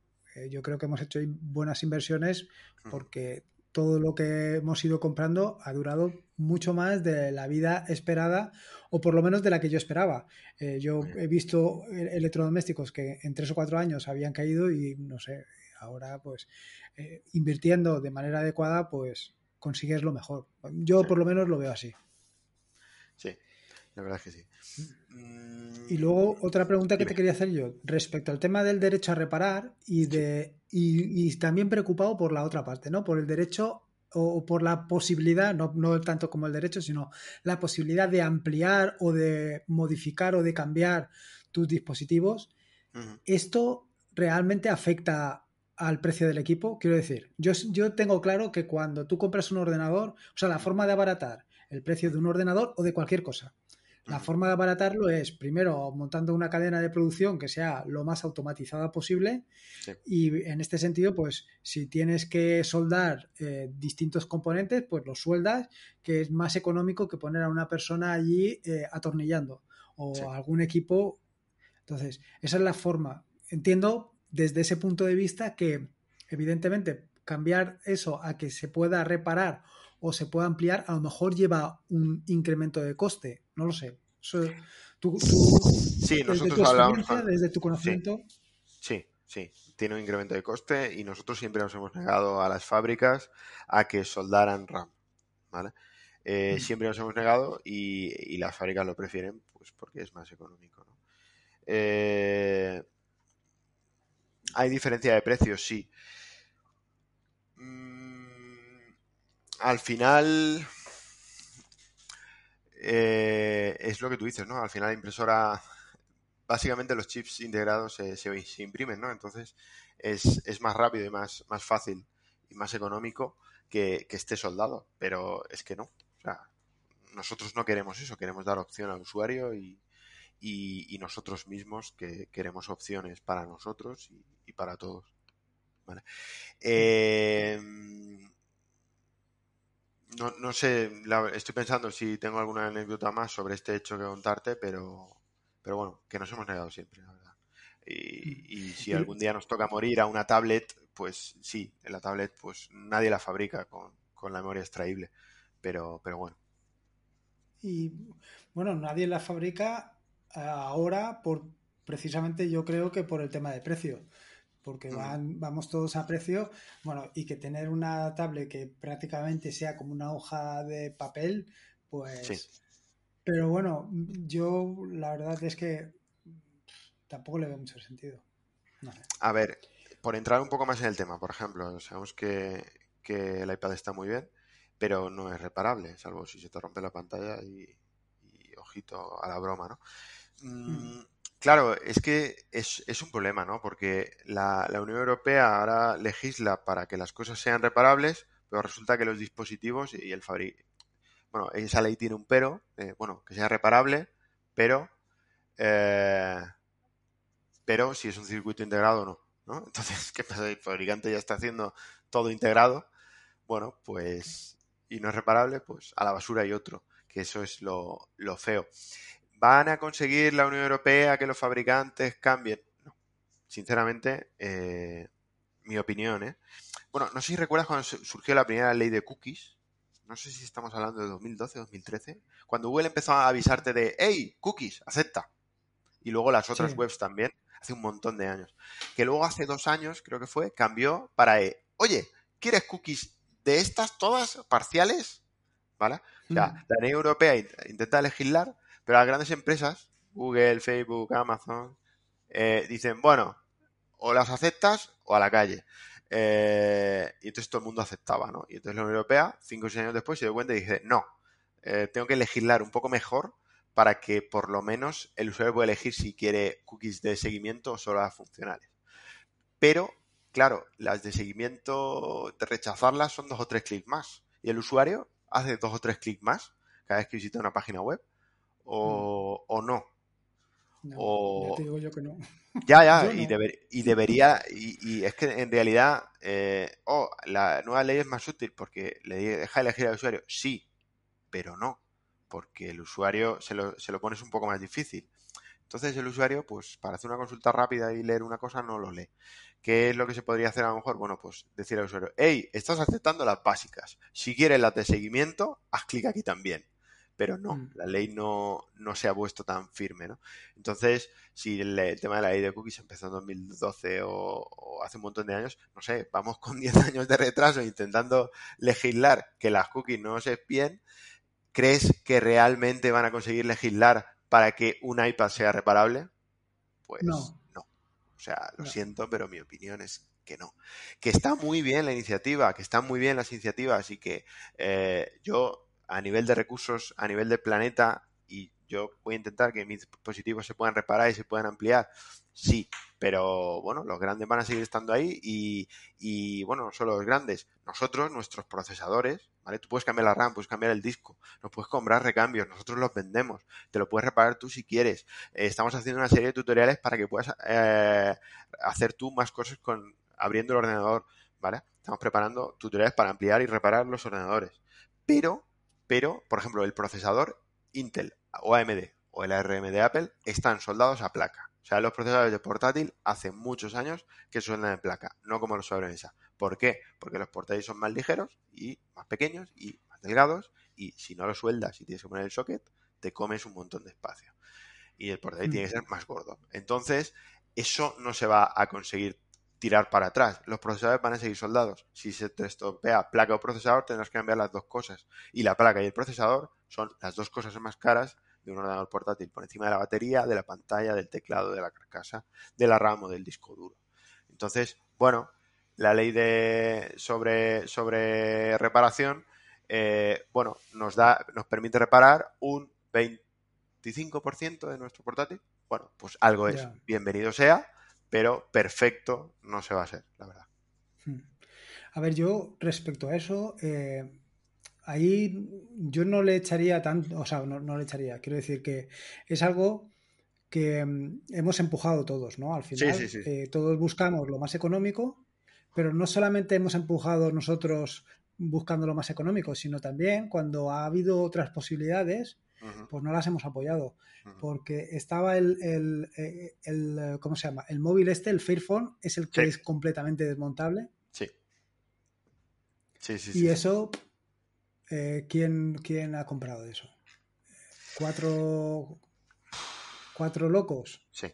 yo creo que hemos hecho buenas inversiones porque todo lo que hemos ido comprando ha durado mucho más de la vida esperada o por lo menos de la que yo esperaba. Eh, yo he visto e-, electrodomésticos que en tres o cuatro años habían caído y no sé, ahora pues eh, invirtiendo de manera adecuada pues consigues lo mejor. Yo por lo menos lo veo así. Sí, la verdad es que sí. Y luego otra pregunta que te quería hacer yo respecto al tema del derecho a reparar y de y, también preocupado por la otra parte, ¿no? Por el derecho o, por la posibilidad, no, no, tanto como el derecho, sino la posibilidad de ampliar o de modificar o de cambiar tus dispositivos. ¿Esto realmente afecta al precio del equipo? Quiero decir, yo, yo tengo claro que cuando tú compras un ordenador, o sea, la forma de abaratar el precio de un ordenador o de cualquier cosa, la forma de abaratarlo es, primero, montando una cadena de producción que sea lo más automatizada posible y en este sentido, pues si tienes que soldar eh, distintos componentes, pues los sueldas, que es más económico que poner a una persona allí eh, atornillando o algún equipo. Entonces, esa es la forma. Entiendo desde ese punto de vista que, evidentemente, cambiar eso a que se pueda reparar o se pueda ampliar, a lo mejor lleva un incremento de coste, no lo sé. sí, nosotros hablamos desde tu conocimiento. Sí, sí, tiene un incremento de coste y nosotros siempre nos hemos negado a las fábricas a que soldaran RAM, ¿vale? Eh, siempre nos hemos negado y, las fábricas lo prefieren pues porque es más económico. ¿no? Eh, hay diferencia de precios, sí. Al final eh, es lo que tú dices, ¿no? Al final la impresora, básicamente los chips integrados se, se, imprimen, ¿no? Entonces es, más rápido y más, más fácil y más económico que, esté soldado, pero es que no. O sea, nosotros no queremos eso, queremos dar opción al usuario y, y, nosotros mismos que queremos opciones para nosotros y, para todos. ¿vale? Eh, no, no sé, estoy pensando si tengo alguna anécdota más sobre este hecho que contarte, pero, pero bueno, que nos hemos negado siempre, la verdad. Y, si algún día nos toca morir a una tablet, pues sí, en la tablet pues nadie la fabrica con, la memoria extraíble, pero, pero bueno. Y bueno, nadie la fabrica ahora por precisamente yo creo que por el tema de precio porque van, vamos todos a precio, bueno, y que tener una tablet que prácticamente sea como una hoja de papel, pues... Pero bueno, yo la verdad es que tampoco le veo mucho sentido. A ver, por entrar un poco más en el tema, por ejemplo, sabemos que, que el iPad está muy bien, pero no es reparable, salvo si se te rompe la pantalla y, ojito a la broma, ¿no? Mm, mm. Claro, es que es, un problema, ¿no? Porque la, Unión Europea ahora legisla para que las cosas sean reparables, pero resulta que los dispositivos y el fabricante... Bueno, esa ley tiene un pero, eh, bueno, que sea reparable, pero... Eh, pero si es un circuito integrado no, ¿no? Entonces, ¿qué pasa? El fabricante ya está haciendo todo integrado, bueno, pues... Y no es reparable, pues a la basura hay otro, que eso es lo feo. ¿Van a conseguir la Unión Europea que los fabricantes cambien? No. Sinceramente, eh, mi opinión, ¿eh? Bueno, no sé si recuerdas cuando surgió la primera ley de cookies. No sé si estamos hablando de 2012, 2013. Cuando Google empezó a avisarte de, hey, cookies, acepta. Y luego las otras webs también, hace un montón de años. Que luego hace dos años, creo que fue, cambió para, eh, oye, ¿quieres cookies de estas todas parciales? ¿Vale? O sea, mm. la Unión Europea intenta legislar pero las grandes empresas, Google, Facebook, Amazon, eh, dicen, bueno, o las aceptas o a la calle. Eh, y entonces todo el mundo aceptaba, ¿no? Y entonces la Unión Europea, cinco o seis años después, se dio cuenta y dice, no, eh, tengo que legislar un poco mejor para que por lo menos el usuario pueda elegir si quiere cookies de seguimiento o solo las funcionales. Pero, claro, las de seguimiento, de rechazarlas son dos o tres clics más. Y el usuario hace dos o tres clics más cada vez que visita una página web o, o no. o... Ya te digo yo que no. Ya, ya, y, y, debería, y, es que en realidad, eh, oh, la nueva ley es más útil porque le deja elegir al usuario. Sí, pero no, porque el usuario se lo, se lo pones un poco más difícil. Entonces el usuario, pues para hacer una consulta rápida y leer una cosa, no lo lee. ¿Qué es lo que se podría hacer a lo mejor? Bueno, pues decir al usuario, hey, estás aceptando las básicas. Si quieres las de seguimiento, haz clic aquí también pero no, mm. la ley no, no, se ha puesto tan firme, ¿no? Entonces, si el, tema de la ley de cookies empezó en 2012 o, hace un montón de años, no sé, vamos con 10 años de retraso intentando legislar que las cookies no se espíen, ¿crees que realmente van a conseguir legislar para que un iPad sea reparable? Pues no. no. O sea, lo siento, pero mi opinión es que no. Que está muy bien la iniciativa, que están muy bien las iniciativas y que eh, yo a nivel de recursos, a nivel de planeta, y yo voy a intentar que mis dispositivos se puedan reparar y se puedan ampliar, sí, pero bueno, los grandes van a seguir estando ahí y, y bueno, no solo los grandes, nosotros, nuestros procesadores, ¿vale? Tú puedes cambiar la RAM, puedes cambiar el disco, nos puedes comprar recambios, nosotros los vendemos, te lo puedes reparar tú si quieres. Eh, estamos haciendo una serie de tutoriales para que puedas eh, hacer tú más cosas con abriendo el ordenador, ¿vale? Estamos preparando tutoriales para ampliar y reparar los ordenadores. Pero pero, por ejemplo, el procesador Intel o AMD o el ARM de Apple están soldados a placa. O sea, los procesadores de portátil hace muchos años que sueldan en placa, no como los sobremesa. ¿Por qué? Porque los portátiles son más ligeros y más pequeños y más delgados y si no los sueldas y tienes que poner el socket, te comes un montón de espacio. Y el portátil tiene que mm. ser más gordo. Entonces, eso no se va a conseguir tirar para atrás. Los procesadores van a seguir soldados. Si se te estropea placa o procesador, tendrás que cambiar las dos cosas. Y la placa y el procesador son las dos cosas más caras de un ordenador portátil, por encima de la batería, de la pantalla, del teclado, de la carcasa, de la RAM o del disco duro. Entonces, bueno, la ley de sobre, sobre reparación, eh, bueno, nos da, nos permite reparar un 25% de nuestro portátil. Bueno, pues algo es. Bienvenido sea pero perfecto no se va a hacer, la verdad. Hmm. A ver, yo respecto a eso, eh, ahí yo no le echaría tanto, o sea, no, le echaría, quiero decir que es algo que mm, hemos empujado todos, ¿no? Al final, eh, todos buscamos lo más económico, pero no solamente hemos empujado nosotros buscando lo más económico, sino también cuando ha habido otras posibilidades, pues no las hemos apoyado. Porque estaba el, el, eh, el, ¿cómo se llama? El móvil este, el Fairphone, es el que es completamente desmontable. Sí. Sí, sí, Y eso, eh, ¿quién, ¿quién ha comprado eso? Cuatro, cuatro locos. Sí.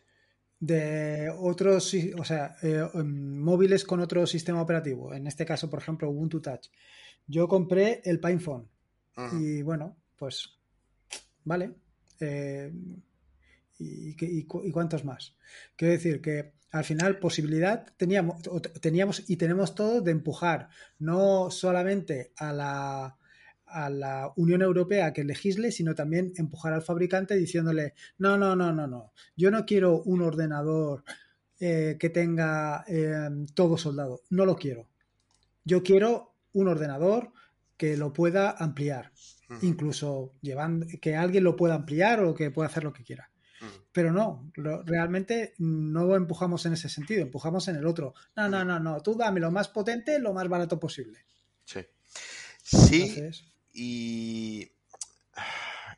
De otros, o sea, eh, em, móviles con otro sistema operativo. En este caso, por ejemplo, Ubuntu Touch. Yo compré el PinePhone. Y bueno, pues ¿vale? Eh, y, cuántos más? Quiero decir que al final posibilidad teníamos, teníamos y tenemos todo de empujar no solamente a la, a la Unión Europea que legisle, sino también empujar al fabricante diciéndole, no, no, no, no, no, yo no quiero un ordenador eh, que tenga eh, todo soldado, no lo quiero. Yo quiero un ordenador que lo pueda ampliar, incluso llevando, que alguien lo pueda ampliar o que pueda hacer lo que quiera. Pero no, realmente no empujamos en ese sentido, empujamos en el otro. No, no, no, no, tú dame lo más potente, lo más barato posible. Sí. Sí, y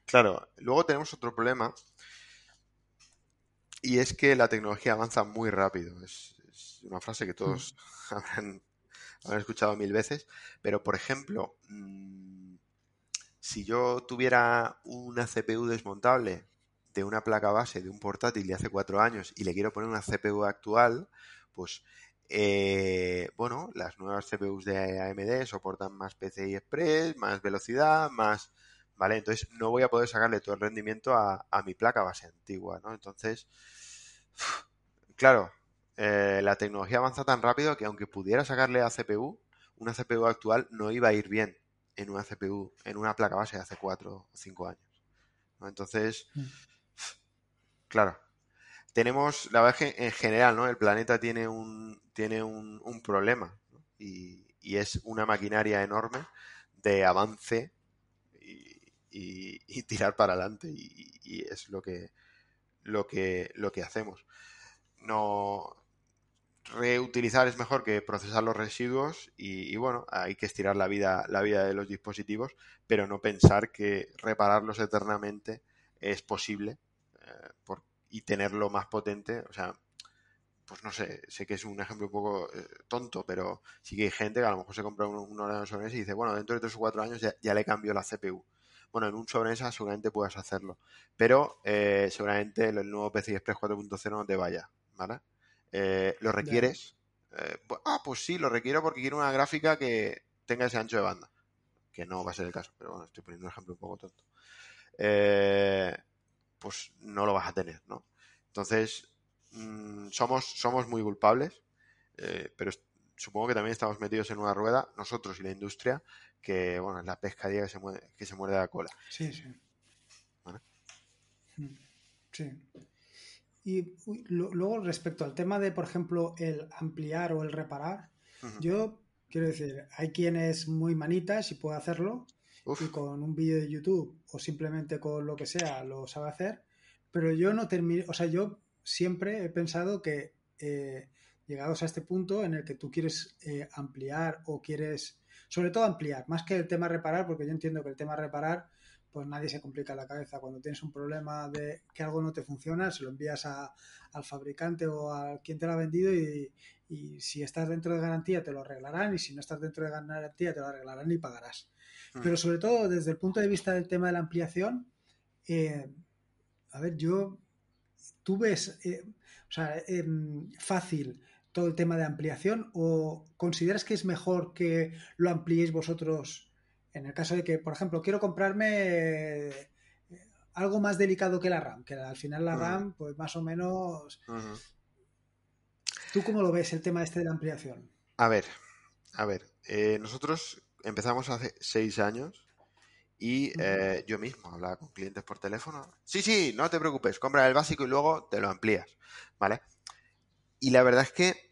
claro, luego tenemos otro problema y es que la tecnología avanza muy rápido. Es, una frase que todos habrán, escuchado mil veces, pero por ejemplo, mm, si yo tuviera una CPU desmontable de una placa base de un portátil de hace cuatro años y le quiero poner una CPU actual, pues eh, bueno, las nuevas CPUs de AMD soportan más PCI Express, más velocidad, más... ¿Vale? Entonces no voy a poder sacarle todo el rendimiento a, mi placa base antigua, ¿no? Entonces, claro, eh, la tecnología avanza tan rápido que aunque pudiera sacarle a CPU, una CPU actual no iba a ir bien en una CPU, en una placa base de hace cuatro o cinco años. Entonces, mm. claro, tenemos, la verdad es que en general, ¿no? El planeta tiene un, tiene un, problema y, es una maquinaria enorme de avance y, tirar para adelante y, es lo que, lo que, lo que hacemos. No reutilizar es mejor que procesar los residuos y, bueno, hay que estirar la vida, la vida de los dispositivos, pero no pensar que repararlos eternamente es posible eh, y tenerlo más potente, o sea, pues no sé, sé que es un ejemplo un poco eh, tonto, pero sí que hay gente que a lo mejor se compra un, un ordenador sobremesa y dice, bueno, dentro de tres o cuatro años ya, le cambio la CPU. Bueno, en un sobremesa seguramente puedas hacerlo, pero eh, seguramente el, nuevo PCI Express 4.0 no te vaya, ¿vale? Eh, ¿Lo requieres? ah, pues sí, lo requiero porque quiero una gráfica que tenga ese ancho de banda, que no va a ser el caso, pero bueno, estoy poniendo un ejemplo un poco tonto. pues no lo vas a tener, ¿no? Entonces, mm, somos, somos muy culpables, eh, pero supongo que también estamos metidos en una rueda, nosotros y la industria, que bueno, es la pescadilla que se, muerde, que se muerde la cola. Sí, sí. Mm, sí. Y luego respecto al tema de, por ejemplo, el ampliar o el reparar, yo quiero decir, hay quienes muy manitas y puede hacerlo, y con un vídeo de YouTube o simplemente con lo que sea lo sabe hacer, pero yo no termino, o sea, yo siempre he pensado que eh, llegados a este punto en el que tú quieres eh, ampliar o quieres, sobre todo ampliar, más que el tema reparar, porque yo entiendo que el tema reparar, pues nadie se complica la cabeza. Cuando tienes un problema de que algo no te funciona, se lo envías al fabricante o a quien te lo ha vendido y, si estás dentro de garantía te lo arreglarán y si no estás dentro de garantía te lo arreglarán y pagarás. Mm. Pero sobre todo desde el punto de vista del tema de la ampliación, eh, a ver, yo, tú ves, eh, o sea, em, fácil todo el tema de ampliación o consideras que es mejor que lo ampliéis vosotros en el caso de que, por ejemplo, quiero comprarme eh, algo más delicado que la RAM, que al final la RAM, pues más o menos... ¿Tú cómo lo ves el tema este de la ampliación? A ver, a ver, eh, nosotros empezamos hace seis años y eh, yo mismo hablaba con clientes por teléfono. Sí, sí, no te preocupes, compra el básico y luego te lo amplías, ¿vale? Y la verdad es que,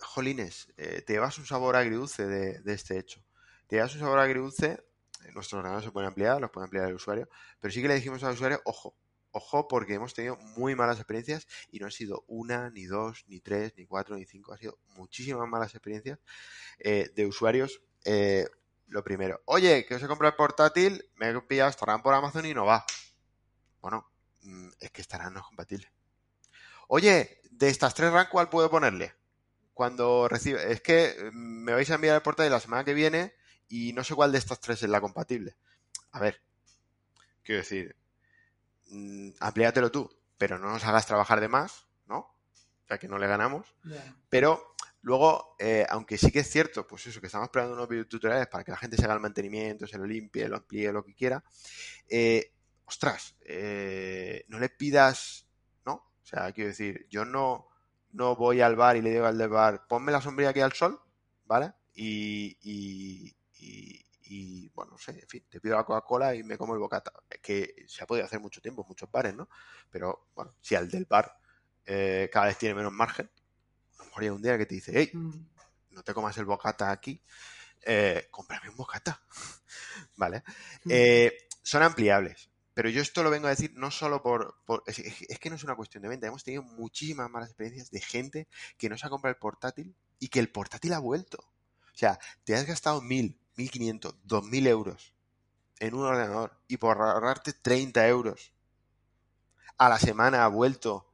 jolines, eh, te llevas un sabor agridulce de, este hecho. Te llevas un sabor agridulce, eh, nuestros ordenadores se pueden ampliar, los puede ampliar el usuario, pero sí que le dijimos al usuario, ojo, ojo, porque hemos tenido muy malas experiencias y no han sido una, ni dos, ni tres, ni cuatro, ni cinco, han sido muchísimas malas experiencias de usuarios lo primero. Oye, que os he comprado el portátil, me he pillado estarán por Amazon y no va. Bueno, mm, es que estarán no compatibles. Oye, de estas tres RAM, ¿cuál puedo ponerle? Cuando recibe. Es que mm, me vais a enviar el portátil la semana que viene y no sé cuál de estas tres es la compatible. A ver, quiero decir, mmm, amplíatelo tú, pero no nos hagas trabajar de más, ¿no? O sea, que no le ganamos. Pero Luego, eh, aunque sí que es cierto, pues eso, que estamos esperando unos videotutoriales para que la gente se haga el mantenimiento, se lo limpie, lo amplíe, lo que quiera, eh, ostras, eh, no le pidas, ¿no? O sea, quiero decir, yo no, no voy al bar y le digo al del bar, ponme la sombrilla aquí al sol, ¿vale? Y, y, y, bueno, no sé, en fin, te pido la Coca-Cola y me como el bocata. Que se ha podido hacer mucho tiempo muchos bares, ¿no? Pero, bueno, si al del bar eh, cada vez tiene menos margen, a lo mejor hay un día que te dice, hey, mm. no te comas el bocata aquí, eh, cómprame un bocata, ¿vale? Mm. Eh, son ampliables. Pero yo esto lo vengo a decir no solo por... es, que no es una cuestión de venta. Hemos tenido muchísimas malas experiencias de gente que no se ha comprado el portátil y que el portátil ha vuelto. O sea, te has gastado mil, mil quinientos, dos mil euros en un ordenador y por ahorrarte 30 euros a la semana ha vuelto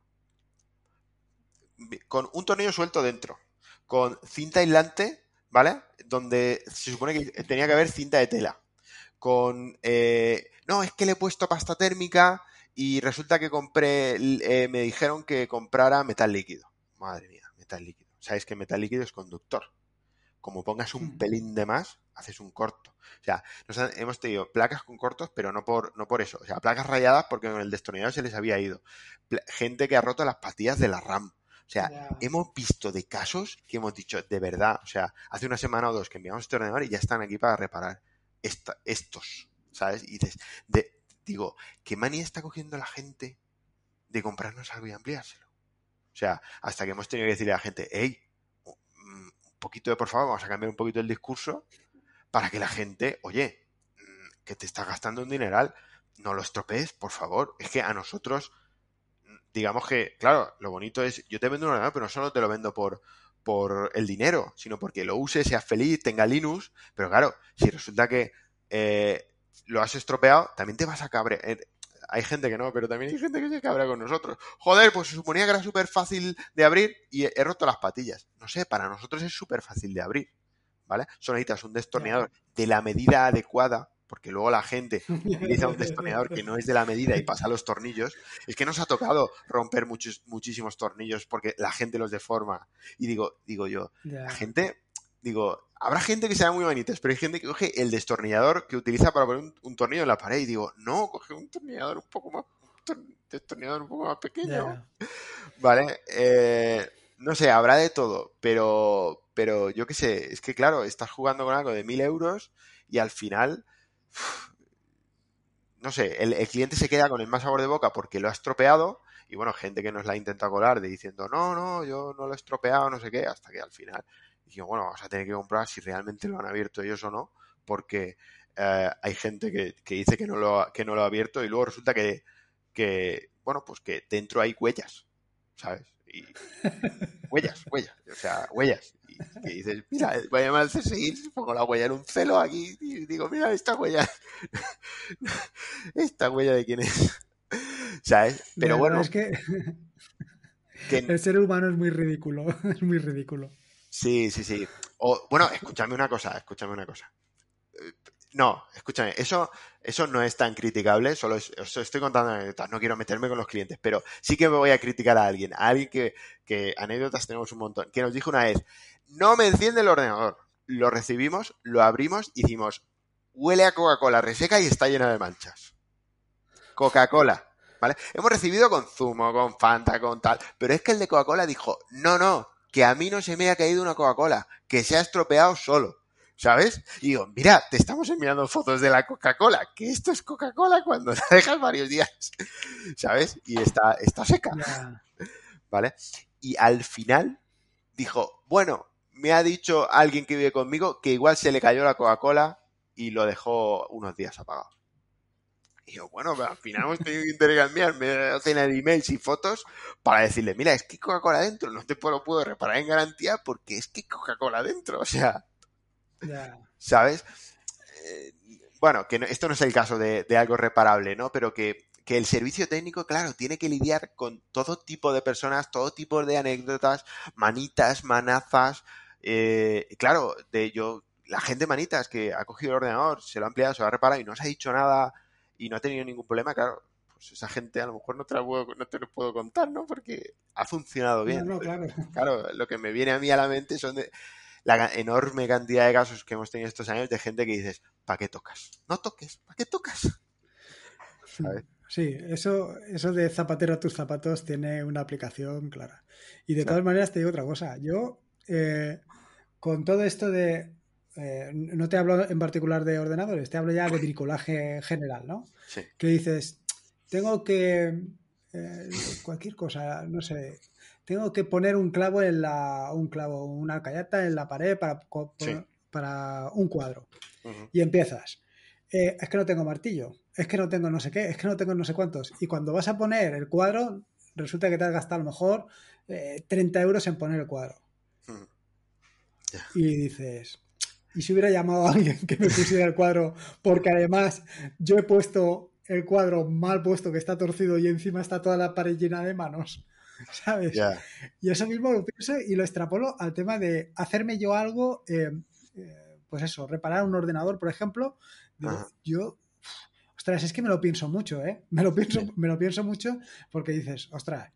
con un tornillo suelto dentro, con cinta aislante, ¿vale? Donde se supone que tenía que haber cinta de tela, con eh, no, es que le he puesto pasta térmica y resulta que compré, eh, me dijeron que comprara metal líquido. Madre mía, metal líquido. Sabéis que metal líquido es conductor. Como pongas un pelín de más, haces un corto. O sea, hemos tenido placas con cortos, pero no por, no por eso. O sea, placas rayadas porque con el destornillador se les había ido. gente que ha roto las patillas de la RAM. O sea, hemos visto de casos que hemos dicho, de verdad, o sea, hace una semana o dos que enviamos este ordenador y ya están aquí para reparar estos. ¿sabes? Y dices, de, digo, ¿qué manía está cogiendo la gente de comprarnos algo y ampliárselo? O sea, hasta que hemos tenido que decirle a la gente, hey, poquito de por favor, vamos a cambiar un poquito el discurso para que la gente, oye, mm, que te estás gastando un dineral, no lo estropees, por favor. Es que a nosotros, digamos que, claro, lo bonito es, yo te vendo un ordenador, pero no solo te lo vendo por, por el dinero, sino porque lo uses, seas feliz, tenga Linux, pero claro, si resulta que eh, lo has estropeado, también te vas a cabrear. Hay gente que no, pero también hay gente que se cabrea con nosotros. Joder, pues se suponía que era súper fácil de abrir y he, roto las patillas. No sé, para nosotros es súper fácil de abrir. ¿Vale? Solo necesitas un destornillador de la medida adecuada, porque luego la gente utiliza un destornillador que no es de la medida y pasa los tornillos. Es que nos ha tocado romper muchos, muchísimos tornillos porque la gente los deforma. Y digo, digo yo, la gente digo, habrá gente que sea muy bonitas, pero hay gente que coge el destornillador que utiliza para poner un, tornillo en la pared y digo, no, coge un tornillador un poco más, un destornillador un poco más pequeño. Vale, eh, no sé, habrá de todo, pero, pero yo qué sé, es que claro, estás jugando con algo de mil euros y al final, no sé, el, cliente se queda con el más sabor de boca porque lo ha estropeado y bueno, gente que nos la intenta colar de diciendo, no, no, yo no lo he estropeado, no sé qué, hasta que al final y bueno, vamos a tener que comprar si realmente lo han abierto ellos o no, porque eh, hay gente que, dice que no, lo, que no lo ha abierto y luego resulta que, que, bueno, pues que dentro hay huellas, ¿sabes? Y huellas, huellas, o sea, huellas. Y que dices, mira, voy a llamar al CSI, pongo la huella en un celo aquí y digo, mira, esta huella, esta huella de quién es, ¿sabes? Pero bueno. Es que... que... El ser humano es muy ridículo, es muy ridículo. Sí, sí, sí. O, bueno, escúchame una cosa, escúchame una cosa. No, escúchame, eso, eso no es tan criticable, solo estoy contando anécdotas, no quiero meterme con los clientes, pero sí que me voy a criticar a alguien, a alguien que, que anécdotas tenemos un montón, que nos dijo una vez, no me enciende el ordenador. Lo recibimos, lo abrimos hicimos, huele a Coca-Cola reseca y está llena de manchas. Coca-Cola, ¿vale? Hemos recibido con zumo, con Fanta, con tal, pero es que el de Coca-Cola dijo, no, no, que a mí no se me ha caído una Coca-Cola, que se ha estropeado solo. ¿Sabes? Y digo, mira, te estamos enviando fotos de la Coca-Cola, que esto es Coca-Cola cuando la dejas varios días, ¿sabes? Y está, está seca. ¿Vale? Y al final dijo, bueno, me ha dicho alguien que vive conmigo que igual se le cayó la Coca-Cola y lo dejó unos días apagado. Y yo, bueno, al final hemos tenido que intercambiarme docena de emails y fotos para decirle, mira, es que Coca-Cola dentro, no te lo puedo reparar en garantía porque es que Coca-Cola dentro, o sea, ¿sabes? Eh, bueno, que esto no es el caso de, algo reparable, ¿no? Pero que, el servicio técnico, claro, tiene que lidiar con todo tipo de personas, todo tipo de anécdotas, manitas, manazas, eh, claro, de yo, la gente manitas que ha cogido el ordenador, se lo ha ampliado, se lo ha reparado y no se ha dicho nada y no ha tenido ningún problema, claro, pues esa gente a lo mejor no te, la puedo, no te lo puedo contar, ¿no? Porque ha funcionado bien. claro. lo que me viene a mí a la mente son de la enorme cantidad de casos que hemos tenido estos años de gente que dices, ¿para qué tocas? No toques, ¿para qué tocas? Sí, eso, eso de zapatero a tus zapatos tiene una aplicación clara. Y de todas maneras te digo otra cosa. Yo, eh, con todo esto de eh, no te hablo en particular de ordenadores, te hablo ya de bricolaje general, ¿no? Sí. Que dices, tengo que, eh, cualquier cosa, no sé, tengo que poner un clavo en la, un clavo, una alcayata en la pared para, para un cuadro. Y empiezas. Eh, es que no tengo martillo, es que no tengo no sé qué, es que no tengo no sé cuántos. Y cuando vas a poner el cuadro, resulta que te has gastado a lo mejor 30 euros en poner el cuadro. Y dices, ¿y si hubiera llamado a alguien que me pusiera el cuadro? Porque además yo he puesto el cuadro mal puesto, que está torcido y encima está toda la pared llena de manos. ¿Sabes? Y eso mismo lo pienso y lo extrapolo al tema de hacerme yo algo, eh, eh, pues eso, reparar un ordenador, por ejemplo. yo, ostras, es que me lo pienso mucho, ¿eh? Me lo pienso, me lo pienso mucho porque dices, ostras,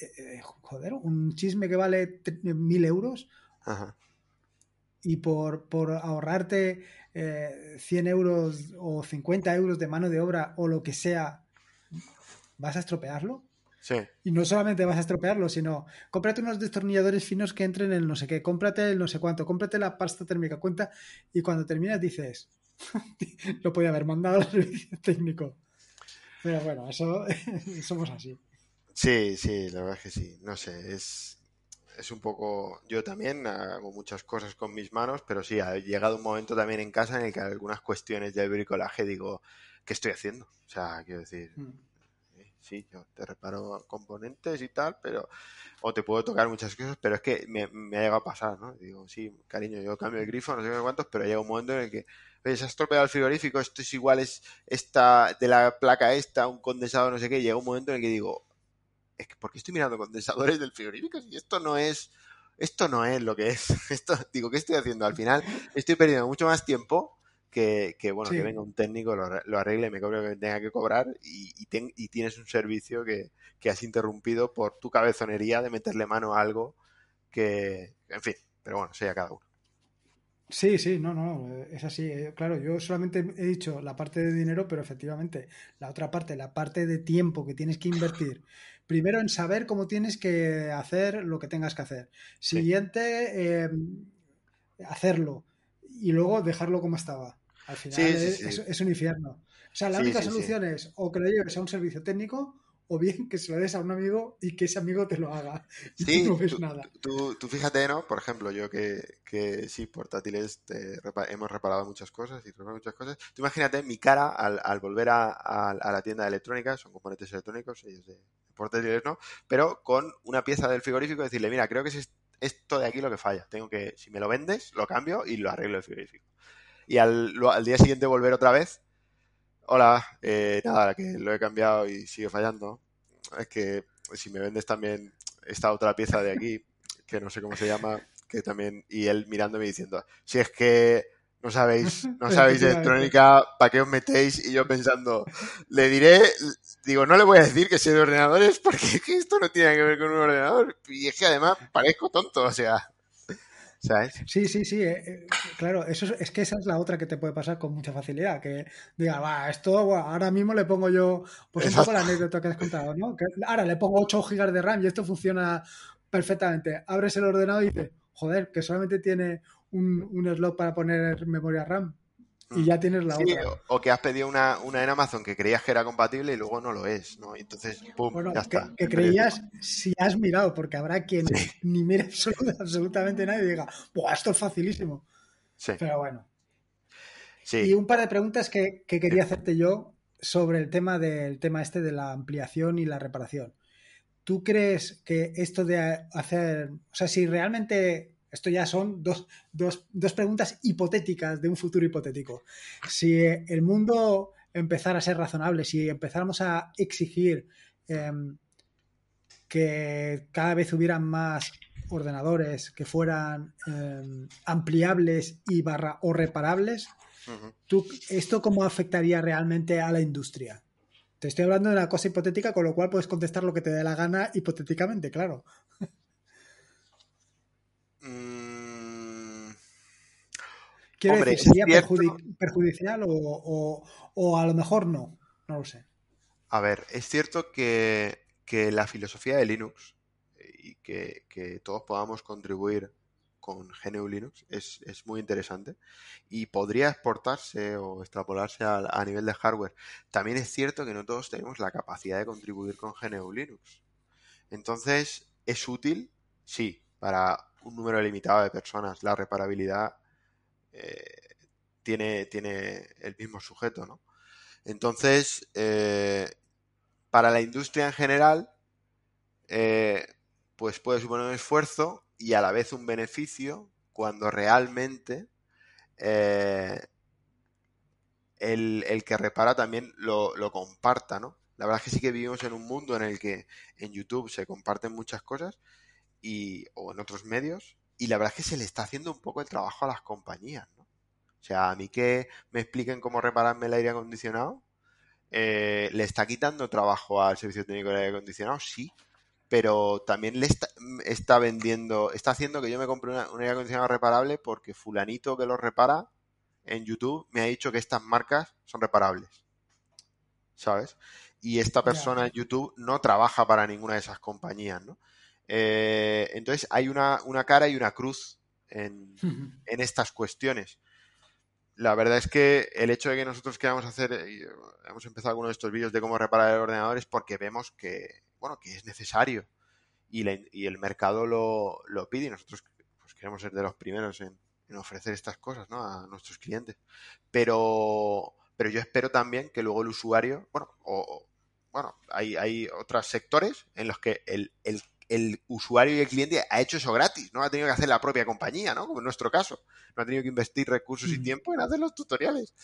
eh, joder, un chisme que vale mil euros. Y por, por ahorrarte 100 euros o 50 euros de mano de obra o lo que sea, ¿vas a estropearlo? Y no solamente vas a estropearlo, sino cómprate unos destornilladores finos que entren en no sé qué, cómprate el no sé cuánto, cómprate la pasta térmica, cuenta, y cuando terminas dices, lo podía haber mandado al servicio técnico. Pero bueno, eso somos así. Sí, sí, la verdad es que sí. No sé, es, es un poco. Yo también hago muchas cosas con mis manos, pero sí, ha llegado un momento también en casa en el que algunas cuestiones de bricolaje digo, ¿qué estoy haciendo? O sea, quiero decir, mm sí, yo te reparo componentes y tal, pero o te puedo tocar muchas cosas, pero es que me, ha llegado a pasar, ¿no? Digo, sí, cariño, yo cambio el grifo, no sé cuántos, pero llega un momento en el que, oye, se ha estropeado el frigorífico, esto es igual, es esta, de la placa esta, un condensador, no sé qué, llega un momento en el que digo, es que, ¿por qué estoy mirando condensadores del frigorífico si esto no es, esto no es lo que es? Esto, digo, ¿qué estoy haciendo? Al final estoy perdiendo mucho más tiempo que, bueno, que venga un técnico, lo, arregle, me cobre lo que tenga que cobrar y, y, tienes un servicio que, has interrumpido por tu cabezonería de meterle mano a algo que, en fin, pero bueno, sea cada uno. Sí, sí, no, no, es así. Eh, claro, yo solamente he dicho la parte de dinero, pero efectivamente la otra parte, la parte de tiempo que tienes que invertir, primero en saber cómo tienes que hacer lo que tengas que hacer. Siguiente, em, hacerlo y luego dejarlo como estaba. Al final es, un infierno. O sea, la única solución es o que lo lleves a un servicio técnico o bien que se lo des a un amigo y que ese amigo te lo haga. Sí, tú no ves nada. Tú, fíjate, ¿no? Por ejemplo, yo que, que sí, portátiles hemos reparado muchas cosas y muchas cosas. Tú imagínate mi cara al, volver a, la tienda de electrónica, son componentes electrónicos, ellos de portátiles no, pero con una pieza del frigorífico decirle, mira, creo que es esto de aquí lo que falla. Tengo que, si me lo vendes, lo cambio y lo arreglo el frigorífico y al, al día siguiente volver otra vez. Hola, eh, nada, que lo he cambiado y sigue fallando. Es que si me vendes también esta otra pieza de aquí, que no sé cómo se llama, que también, y él mirándome diciendo, si es que no sabéis, no sabéis de electrónica, ¿para qué os metéis? Y yo pensando, le diré, digo, no le voy a decir que sé de ordenadores porque esto no tiene que ver con un ordenador. Y es que además parezco tonto, o sea. Sí, sí, sí. Eh, eh, claro, eso es, que esa es la otra que te puede pasar con mucha facilidad. Que diga, va, esto ahora mismo le pongo yo, pues un poco la anécdota que has contado, ¿no? Que ahora le pongo 8 GB de RAM y esto funciona perfectamente. Abres el ordenador y dices, joder, que solamente tiene un, un slot para poner memoria RAM y ya tienes la otra. O, que has pedido una, una, en Amazon que creías que era compatible y luego no lo es, ¿no? Entonces, pum, ya que, está. Que creías si has mirado, porque habrá quien ni mire absolutamente nadie y diga, ¡buah, esto es facilísimo! Sí. Pero bueno. Sí. Y un par de preguntas que, que quería hacerte yo sobre el tema del tema este de la ampliación y la reparación. ¿Tú crees que esto de hacer, o sea, si realmente esto ya son dos, preguntas hipotéticas de un futuro hipotético. Si el mundo empezara a ser razonable, si empezáramos a exigir em, que cada vez hubieran más ordenadores que fueran em, ampliables y barra o reparables, ¿esto cómo afectaría realmente a la industria? Te estoy hablando de una cosa hipotética, con lo cual puedes contestar lo que te dé la gana hipotéticamente, claro. Quiero decir, ¿sería perjudicial o, a lo mejor no? No lo sé. A ver, es cierto que, la filosofía de Linux y que, todos podamos contribuir con GNU Linux es, muy interesante y podría exportarse o extrapolarse a, nivel de hardware. También es cierto que no todos tenemos la capacidad de contribuir con GNU Linux. Entonces, ¿es útil? Sí, para un número limitado de personas. La reparabilidad eh, tiene, tiene el mismo sujeto, ¿no? Entonces, eh, para la industria en general, eh, pues puede suponer un esfuerzo y a la vez un beneficio cuando realmente eh, el, que repara también lo, comparta, ¿no? La verdad es que sí que vivimos en un mundo en el que en YouTube se comparten muchas cosas y, o en otros medios y la verdad es que se le está haciendo un poco el trabajo a las compañías, ¿no? O sea, a mí que me expliquen cómo repararme el aire acondicionado, eh, ¿le está quitando trabajo al servicio técnico de aire acondicionado? Sí, pero también le está, vendiendo, está haciendo que yo me compre una, un aire acondicionado reparable porque fulanito que lo repara en YouTube me ha dicho que estas marcas son reparables. ¿Sabes? Y esta persona en YouTube no trabaja para ninguna de esas compañías, ¿no? Eh, entonces hay una, cara y una cruz en, en, estas cuestiones. La verdad es que el hecho de que nosotros queramos hacer, hemos empezado algunos de estos vídeos de cómo reparar el ordenador es porque vemos que, bueno, que es necesario y, y el mercado lo, lo, pide y nosotros pues, queremos ser de los primeros en, ofrecer estas cosas ¿no? a nuestros clientes. Pero, pero yo espero también que luego el usuario, bueno, o, bueno, hay, hay otros sectores en los que el, el el usuario y el cliente ha hecho eso gratis, no ha tenido que hacer la propia compañía, ¿no? Como en nuestro caso, no ha tenido que invertir recursos y mm. tiempo en hacer los tutoriales.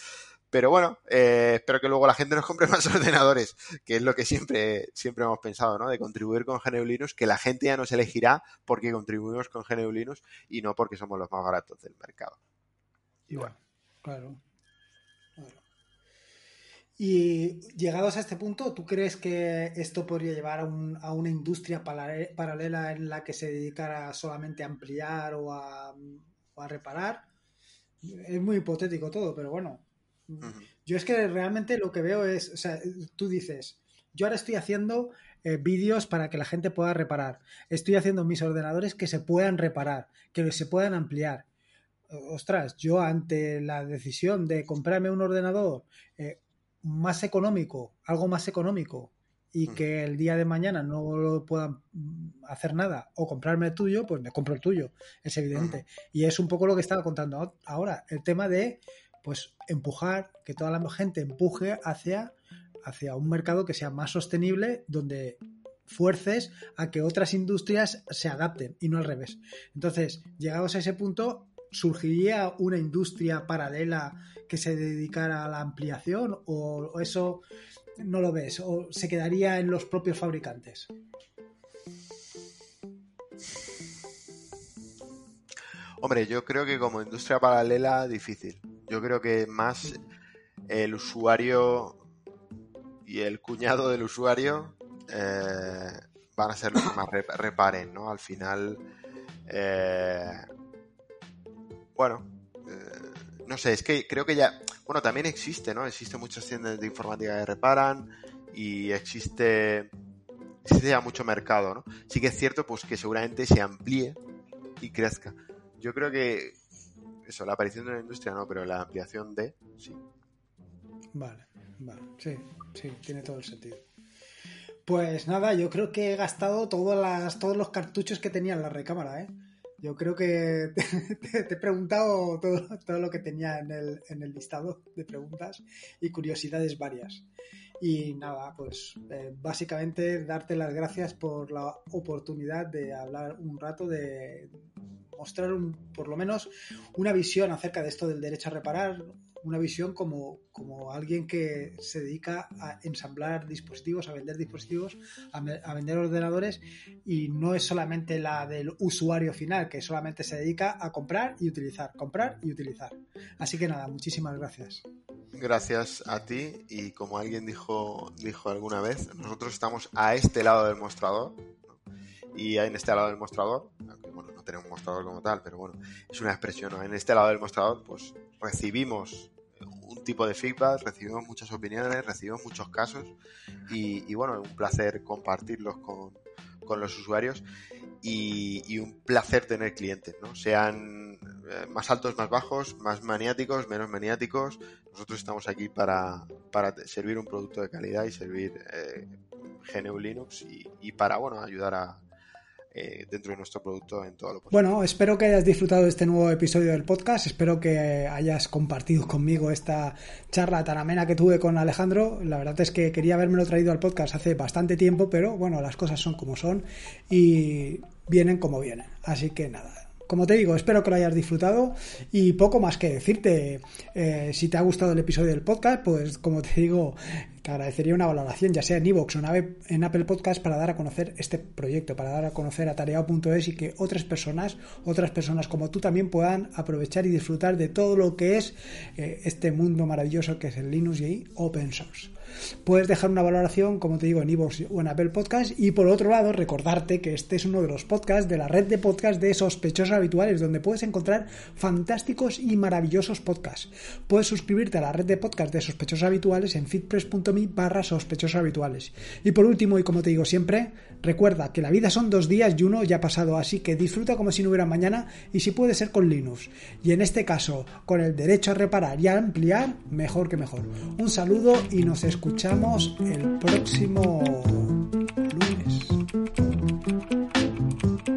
Pero bueno, eh, espero que luego la gente nos compre más ordenadores, que es lo que siempre, siempre hemos pensado, ¿no? De contribuir con GNU Linux, que la gente ya nos elegirá porque contribuimos con GNU Linux y no porque somos los más baratos del mercado. Y bueno. Claro. Y llegados a este punto, ¿tú crees que esto podría llevar a, una industria paralela en la que se dedicara solamente a ampliar o a, reparar? Es muy hipotético todo, pero bueno. Yo es que realmente lo que veo es, o sea, tú dices, yo ahora estoy haciendo eh, vídeos para que la gente pueda reparar. Estoy haciendo mis ordenadores que se puedan reparar, que se puedan ampliar. Ostras, yo ante la decisión de comprarme un ordenador eh, más económico, algo más económico, y mm. que el día de mañana no lo puedan hacer nada o comprarme el tuyo, pues me compro el tuyo, es evidente. Y es un poco lo que estaba contando ahora, el tema de pues empujar, que toda la gente empuje hacia, hacia un mercado que sea más sostenible, donde fuerces a que otras industrias se adapten y no al revés. Entonces, llegados a ese punto, surgiría una industria paralela que se dedicara a la ampliación o eso no lo ves o se quedaría en los propios fabricantes? Hombre, yo creo que como industria paralela difícil. Yo creo que más el usuario y el cuñado del usuario eh, van a ser los que más reparen, ¿no? Al final, eh, bueno, no sé, es que creo que ya, bueno, también existe, ¿no? Existen muchas tiendas de informática que reparan y existe, existe ya mucho mercado, ¿no? Sí que es cierto, pues que seguramente se amplíe y crezca. Yo creo que eso, la aparición de una industria no, pero la ampliación de, sí. Vale, vale, sí, sí, tiene todo el sentido. Pues nada, yo creo que he gastado todas las, todos los cartuchos que tenía en la recámara, ¿eh? Yo creo que te, he preguntado todo, todo, lo que tenía en el, en el, listado de preguntas y curiosidades varias. Y nada, pues eh, básicamente darte las gracias por la oportunidad de hablar un rato, de mostrar un, por lo menos una visión acerca de esto del derecho a reparar, una visión como, como alguien que se dedica a ensamblar dispositivos, a vender dispositivos, a, vender ordenadores y no es solamente la del usuario final, que solamente se dedica a comprar y utilizar, comprar y utilizar. Así que nada, muchísimas gracias. Gracias a ti y como alguien dijo, dijo alguna vez, nosotros estamos a este lado del mostrador y en este lado del mostrador, aunque bueno, no tenemos un mostrador como tal, pero bueno, es una expresión, en este lado del mostrador pues recibimos un tipo de feedback, recibimos muchas opiniones, recibimos muchos casos y, y bueno, un placer compartirlos con, con los usuarios y, un placer tener clientes, ¿no? Sean eh, más altos, más bajos, más maniáticos, menos maniáticos. Nosotros estamos aquí para, para servir un producto de calidad y servir eh, GNU Linux y, y para, bueno, ayudar a, eh, dentro de nuestro producto en todo lo posible. Bueno, espero que hayas disfrutado de este nuevo episodio del podcast, espero que hayas compartido conmigo esta charla tan amena que tuve con Alejandro. La verdad es que quería haberme traído al podcast hace bastante tiempo, pero bueno, las cosas son como son y vienen como vienen. Así que nada, como te digo, espero que lo hayas disfrutado y poco más que decirte. Eh, si te ha gustado el episodio del podcast, pues como te digo, te agradecería una valoración, ya sea en iVoox o en Apple Podcast, para dar a conocer este proyecto, para dar a conocer a tareao.es y que otras personas, otras personas como tú también puedan aprovechar y disfrutar de todo lo que es eh, este mundo maravilloso que es el Linux y Open Source. Puedes dejar una valoración, como te digo, en iVoox o en Apple Podcast. Y por otro lado, recordarte que este es uno de los podcasts de la red de podcasts de sospechosos habituales, donde puedes encontrar fantásticos y maravillosos podcasts. Puedes suscribirte a la red de podcasts de sospechosos habituales en fitpress.me barra sospechosos habituales. Y por último, y como te digo siempre, recuerda que la vida son dos días y uno ya ha pasado, así que disfruta como si no hubiera mañana y si puede ser con Linux. Y en este caso, con el derecho a reparar y a ampliar, mejor que mejor. Un saludo y nos escuchamos el próximo